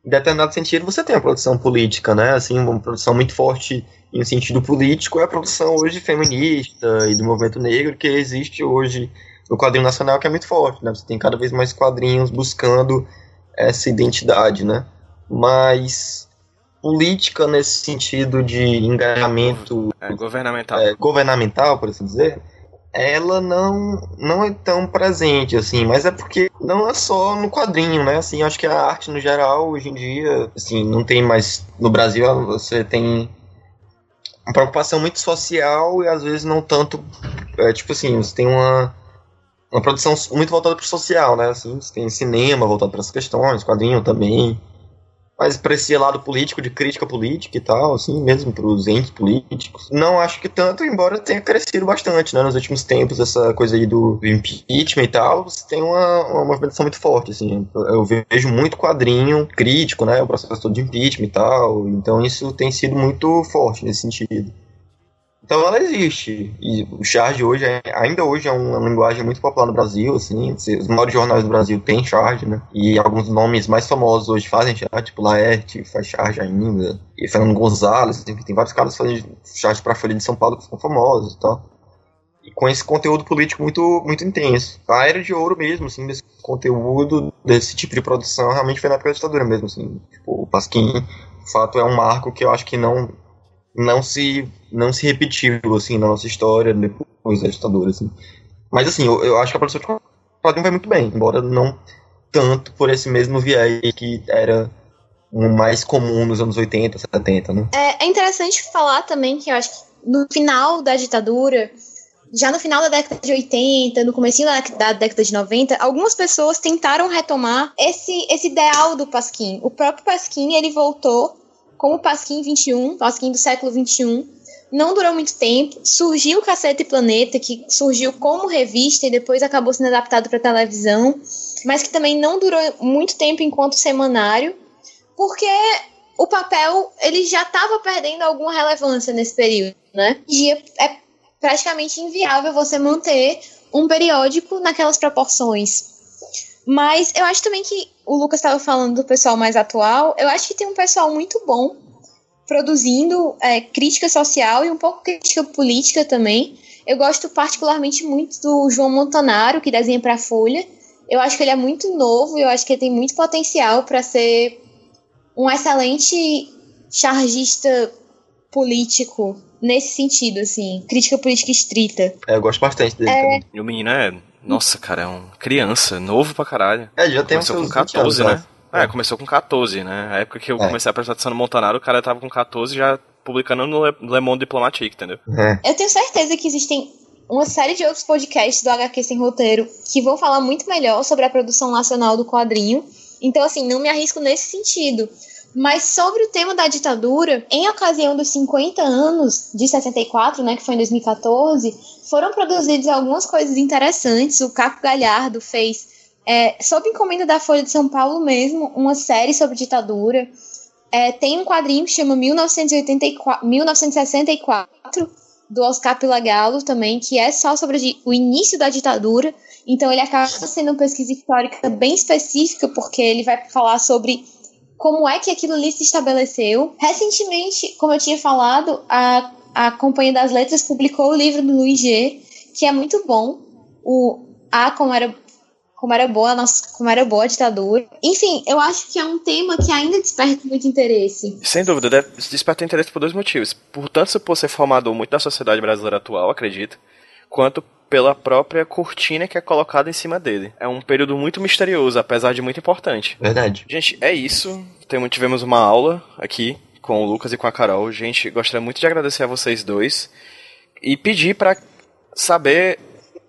Em determinado sentido, você tem a produção política, né? Assim, uma produção muito forte em sentido político, é a produção hoje feminista e do movimento negro que existe hoje no quadrinho nacional, que é muito forte, né? Você tem cada vez mais quadrinhos buscando essa identidade, né? Mas política nesse sentido de engajamento é, governamental. É, governamental, por assim dizer, ela não não é tão presente assim, mas é porque não é só no quadrinho, né? Assim, acho que a arte no geral hoje em dia, assim, não tem mais no Brasil, você tem uma preocupação muito social e às vezes não tanto. É, tipo assim, você tem uma, uma produção muito voltada para o social, né? Assim, você tem cinema voltado para essas questões, quadrinho também mais para esse lado político, de crítica política e tal, assim, mesmo para os entes políticos. Não acho que tanto, embora tenha crescido bastante, né, nos últimos tempos, essa coisa aí do impeachment e tal, você tem uma, uma movimentação muito forte, assim. Eu vejo muito quadrinho crítico, né, o processo todo de impeachment e tal, então isso tem sido muito forte nesse sentido. Então ela existe. E o charge hoje, é, ainda hoje, é uma linguagem muito popular no Brasil, assim. Os maiores jornais do Brasil têm charge, né? E alguns nomes mais famosos hoje fazem charge, tipo Laerte faz charge ainda. E Fernando Gonzalez, assim, tem vários caras fazem charge pra Folha de São Paulo que são famosos e tal. E com esse conteúdo político muito, muito intenso. A era de ouro mesmo, assim, desse conteúdo, desse tipo de produção, realmente foi na época da ditadura mesmo, assim. Tipo, o Pasquim, de fato, é um marco que eu acho que não não se não se repetiu assim na nossa história depois da ditadura assim. Mas assim, eu, eu acho que a produção de quadrinho vai muito bem, embora não tanto por esse mesmo viés que era o mais comum nos anos 80, 70, né? É, é interessante falar também que eu acho que no final da ditadura, já no final da década de 80, no começo da, da, década de 90, algumas pessoas tentaram retomar esse, esse ideal do Pasquim. O próprio Pasquim, ele voltou como Pasquim 21, Pasquim do século 21. Não durou muito tempo. Surgiu o Cacete Planeta, que surgiu como revista e depois acabou sendo adaptado para televisão, mas que também não durou muito tempo enquanto semanário, porque o papel ele já estava perdendo alguma relevância nesse período, né? E é praticamente inviável você manter um periódico naquelas proporções. Mas eu acho também que o Lucas estava falando do pessoal mais atual. Eu acho que tem um pessoal muito bom produzindo é, crítica social e um pouco crítica política também. Eu gosto particularmente muito do João Montanaro, que desenha para a Folha, Eu acho que ele é muito novo e eu acho que ele tem muito potencial para ser um excelente chargista político nesse sentido, assim, crítica política estrita. É, eu gosto bastante dele É. também. E o menino é. Nossa, cara, é um criança, novo pra caralho. É, já tem Começou com seus 14, 20 anos, né? eu acho. É, começou com 14, né? A época que eu É. comecei a prestar atenção no Montanaro, o cara tava com 14 já publicando no Le, Le Monde Diplomatique, entendeu? É. Eu tenho certeza que existem uma série de outros podcasts do HQ Sem Roteiro que vão falar muito melhor sobre a produção nacional do quadrinho. Então, assim, não me arrisco nesse sentido. Mas sobre o tema da ditadura, em ocasião dos 50 anos de 64, né, que foi em 2014, foram produzidas algumas coisas interessantes. O Caco Galhardo fez, é, sob encomenda da Folha de São Paulo mesmo, uma série sobre ditadura. É, tem um quadrinho que chama 1984, 1964, do Oscar Pilagalo também, que é só sobre o início da ditadura. Então ele acaba sendo uma pesquisa histórica bem específica, porque ele vai falar sobre como é que aquilo ali se estabeleceu. Recentemente, como eu tinha falado, a, a Companhia das Letras publicou o livro do Luiz G, que é muito bom. O A como era como era boa a nossa, como era boa a ditadura. Enfim, eu acho que é um tema que ainda desperta muito interesse. Sem dúvida, deve- desperta interesse por dois motivos. Por tanto por ser formador muito da sociedade brasileira atual, acredito, quanto pela própria cortina que é colocada em cima dele. É um período muito misterioso, apesar de muito importante. Verdade. Gente, é isso. Temo- Tivemos uma aula aqui com o Lucas e com a Carol. Gente, gostaria muito de agradecer a vocês dois e pedir pra saber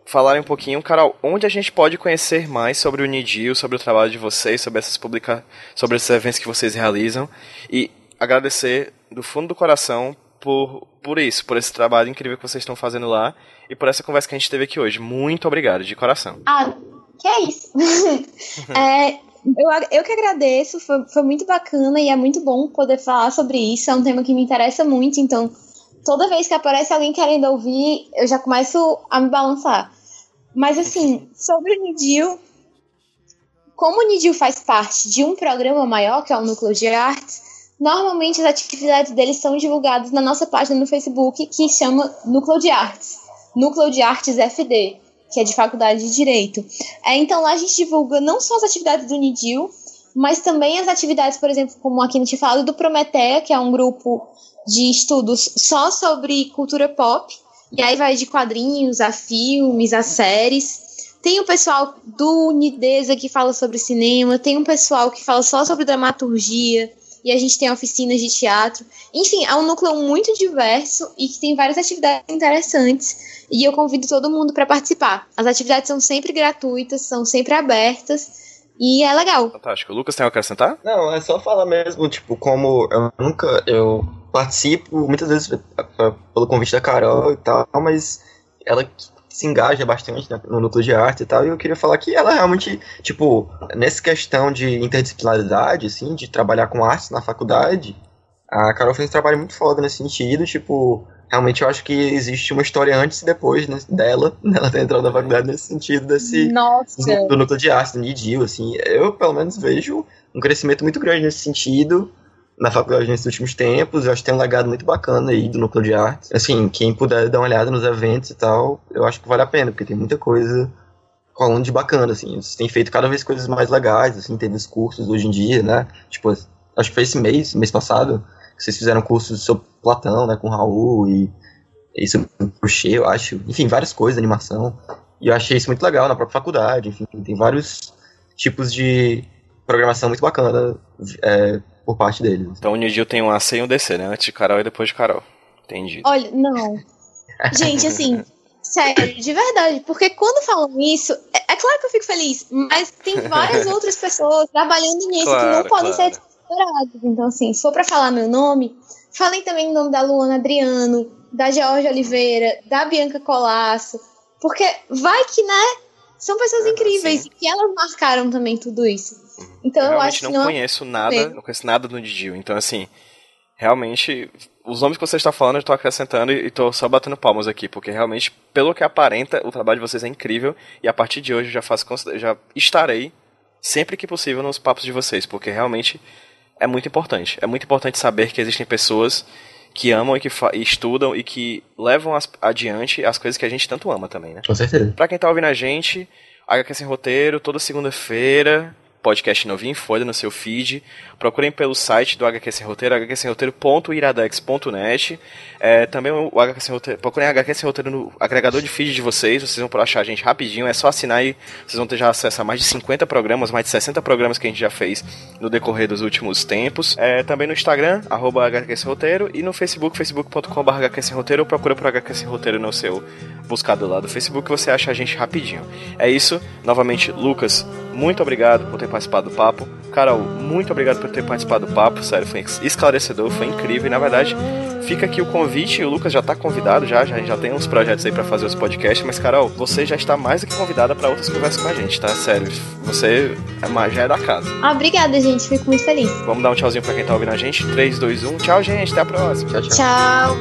falarem um pouquinho, Carol, onde a gente pode conhecer mais sobre o Nidil, sobre o trabalho de vocês, sobre essas publica sobre esses eventos que vocês realizam e agradecer do fundo do coração por, por isso, por esse trabalho incrível que vocês estão fazendo lá e por essa conversa que a gente teve aqui hoje. Muito obrigado, de coração. Ah, que é isso. É, eu, eu que agradeço, foi, foi muito bacana e é muito bom poder falar sobre isso. É um tema que me interessa muito, então toda vez que aparece alguém querendo ouvir, eu já começo a me balançar. Mas assim, sobre o Nidil, como o Nidil faz parte de um programa maior, que é o Núcleo de Artes, normalmente as atividades deles são divulgadas na nossa página no Facebook, que chama Núcleo de Artes. Núcleo de Artes FD, que é de Faculdade de Direito. É, então lá a gente divulga não só as atividades do Nidil, mas também as atividades, por exemplo, como aqui a gente falado, do Prometeia, que é um grupo de estudos só sobre cultura pop. E aí vai de quadrinhos a filmes, a séries. Tem o pessoal do Unidesa que fala sobre cinema, tem um pessoal que fala só sobre dramaturgia, e a gente tem oficinas de teatro. Enfim, é um núcleo muito diverso e que tem várias atividades interessantes. E eu convido todo mundo para participar. As atividades são sempre gratuitas, são sempre abertas e é legal. Fantástico. Lucas tem algo a acrescentar? Não, é só falar mesmo, tipo, como eu nunca. Eu participo muitas vezes eh, pelo convite da Carol e tal, mas ela se engaja bastante no núcleo de arte e tal, e eu queria falar que ela realmente, tipo, nessa questão de interdisciplinaridade, assim, de trabalhar com artes na faculdade, a Carol fez um trabalho muito foda nesse sentido, tipo, realmente eu acho que existe uma história antes e depois né, dela, ela ter entrado na faculdade nesse sentido desse Nossa! do núcleo de arte, do NIDIL, assim, eu pelo menos vejo um crescimento muito grande nesse sentido na faculdade nesses últimos tempos, eu acho que tem um legado muito bacana aí do núcleo de arte. Assim, quem puder dar uma olhada nos eventos e tal, eu acho que vale a pena, porque tem muita coisa rolando de bacana, assim, eles têm feito cada vez coisas mais legais, assim, tem os cursos hoje em dia, né, tipo, acho que foi esse mês, mês passado, que vocês fizeram cursos sobre Platão, né, com Raul e, e sobre crochê, eu acho, enfim, várias coisas, animação, e eu achei isso muito legal na própria faculdade, enfim, tem vários tipos de programação muito bacana é, por parte deles. Então o Nidil tem um AC e um DC, né? Antes de Carol e depois de Carol. Entendi. Olha, não. Gente, assim, sério, de verdade, porque quando falam isso, é, é claro que eu fico feliz, mas tem várias outras pessoas trabalhando nisso que Claro, não podem claro. ser exploradas. Então, assim, se for pra falar meu nome, falem também o nome da Luana Adriano, da Georgia Oliveira, da Bianca Colasso, porque vai que, né, são pessoas incríveis sim. e que elas marcaram também tudo isso. Então eu eu, acho que não conheço nada, mesmo. não conheço nada do Didil. Então, assim, realmente, os nomes que você está falando, eu estou acrescentando e estou só batendo palmas aqui, porque realmente, pelo que aparenta, o trabalho de vocês é incrível e a partir de hoje eu já faço já estarei sempre que possível nos papos de vocês, porque realmente é muito importante. É muito importante saber que existem pessoas que amam e que e estudam e que levam as- adiante as coisas que a gente tanto ama também, né? Com certeza. Pra quem tá ouvindo a gente, HQ Sem Roteiro, toda segunda-feira, podcast novinho folha no seu feed. Procurem pelo site do HQ Sem Roteiro, hqsemroteiro.iradex.net. É, também o HQ Sem Roteiro, procurem HQ Sem Roteiro no agregador de feed de vocês, vocês vão achar a gente rapidinho, é só assinar e vocês vão ter já acesso a mais de 50 programas, mais de 60 programas que a gente já fez no decorrer dos últimos tempos. É, também no Instagram, arroba HQ Sem Roteiro, e no Facebook, facebook.com.br HQ Sem Roteiro, ou procura por HQ Sem Roteiro no seu buscador lá do Facebook, você acha a gente rapidinho. É isso, novamente, Lucas, muito obrigado por ter participado do papo. Carol, muito obrigado por ter participado do papo, sério, foi esclarecedor, foi incrível. E na verdade, fica aqui o convite, o Lucas já está convidado, já, já, já tem uns projetos aí para fazer os podcasts, mas Carol, você já está mais do que convidada para outras conversas com a gente, tá? Sério, você é, já é da casa. Ah, obrigada, gente, fico muito feliz. Vamos dar um tchauzinho para quem tá ouvindo a gente. 3, 2, 1. Tchau, gente, até a próxima. Tchau, tchau. Tchau.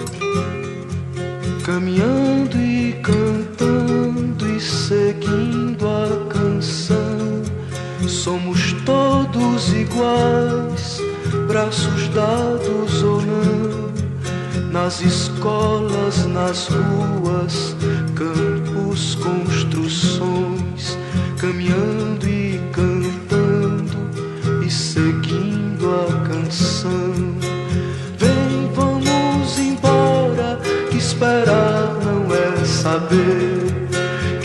Caminhando e cantando Somos todos iguais, braços dados ou não, nas escolas, nas ruas, campos, construções, caminhando e cantando e seguindo a canção. Vem, vamos embora, que esperar não é saber.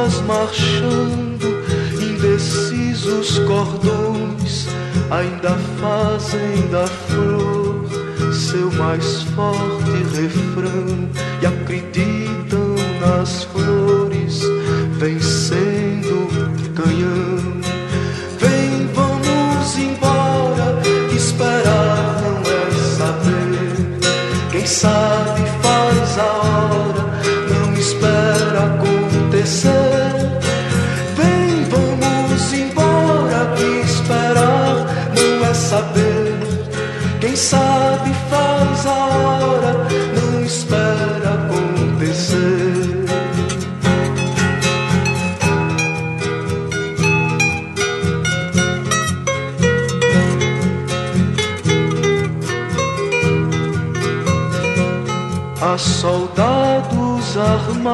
Ruas marchando, indecisos cordões ainda fazem da flor seu mais forte refrão e acreditam nas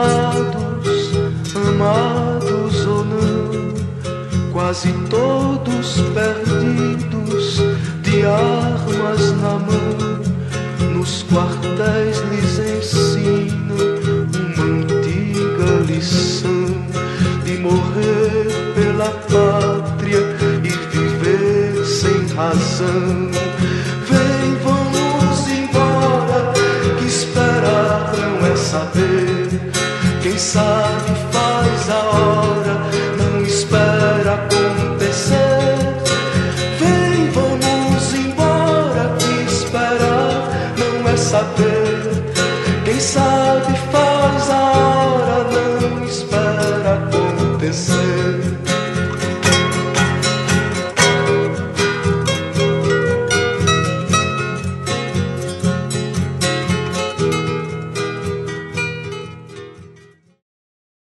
armados, amados ou não, quase todos perdidos, de armas na mão. Nos quartéis lhes ensinam uma antiga lição de morrer pela pátria e viver sem razão.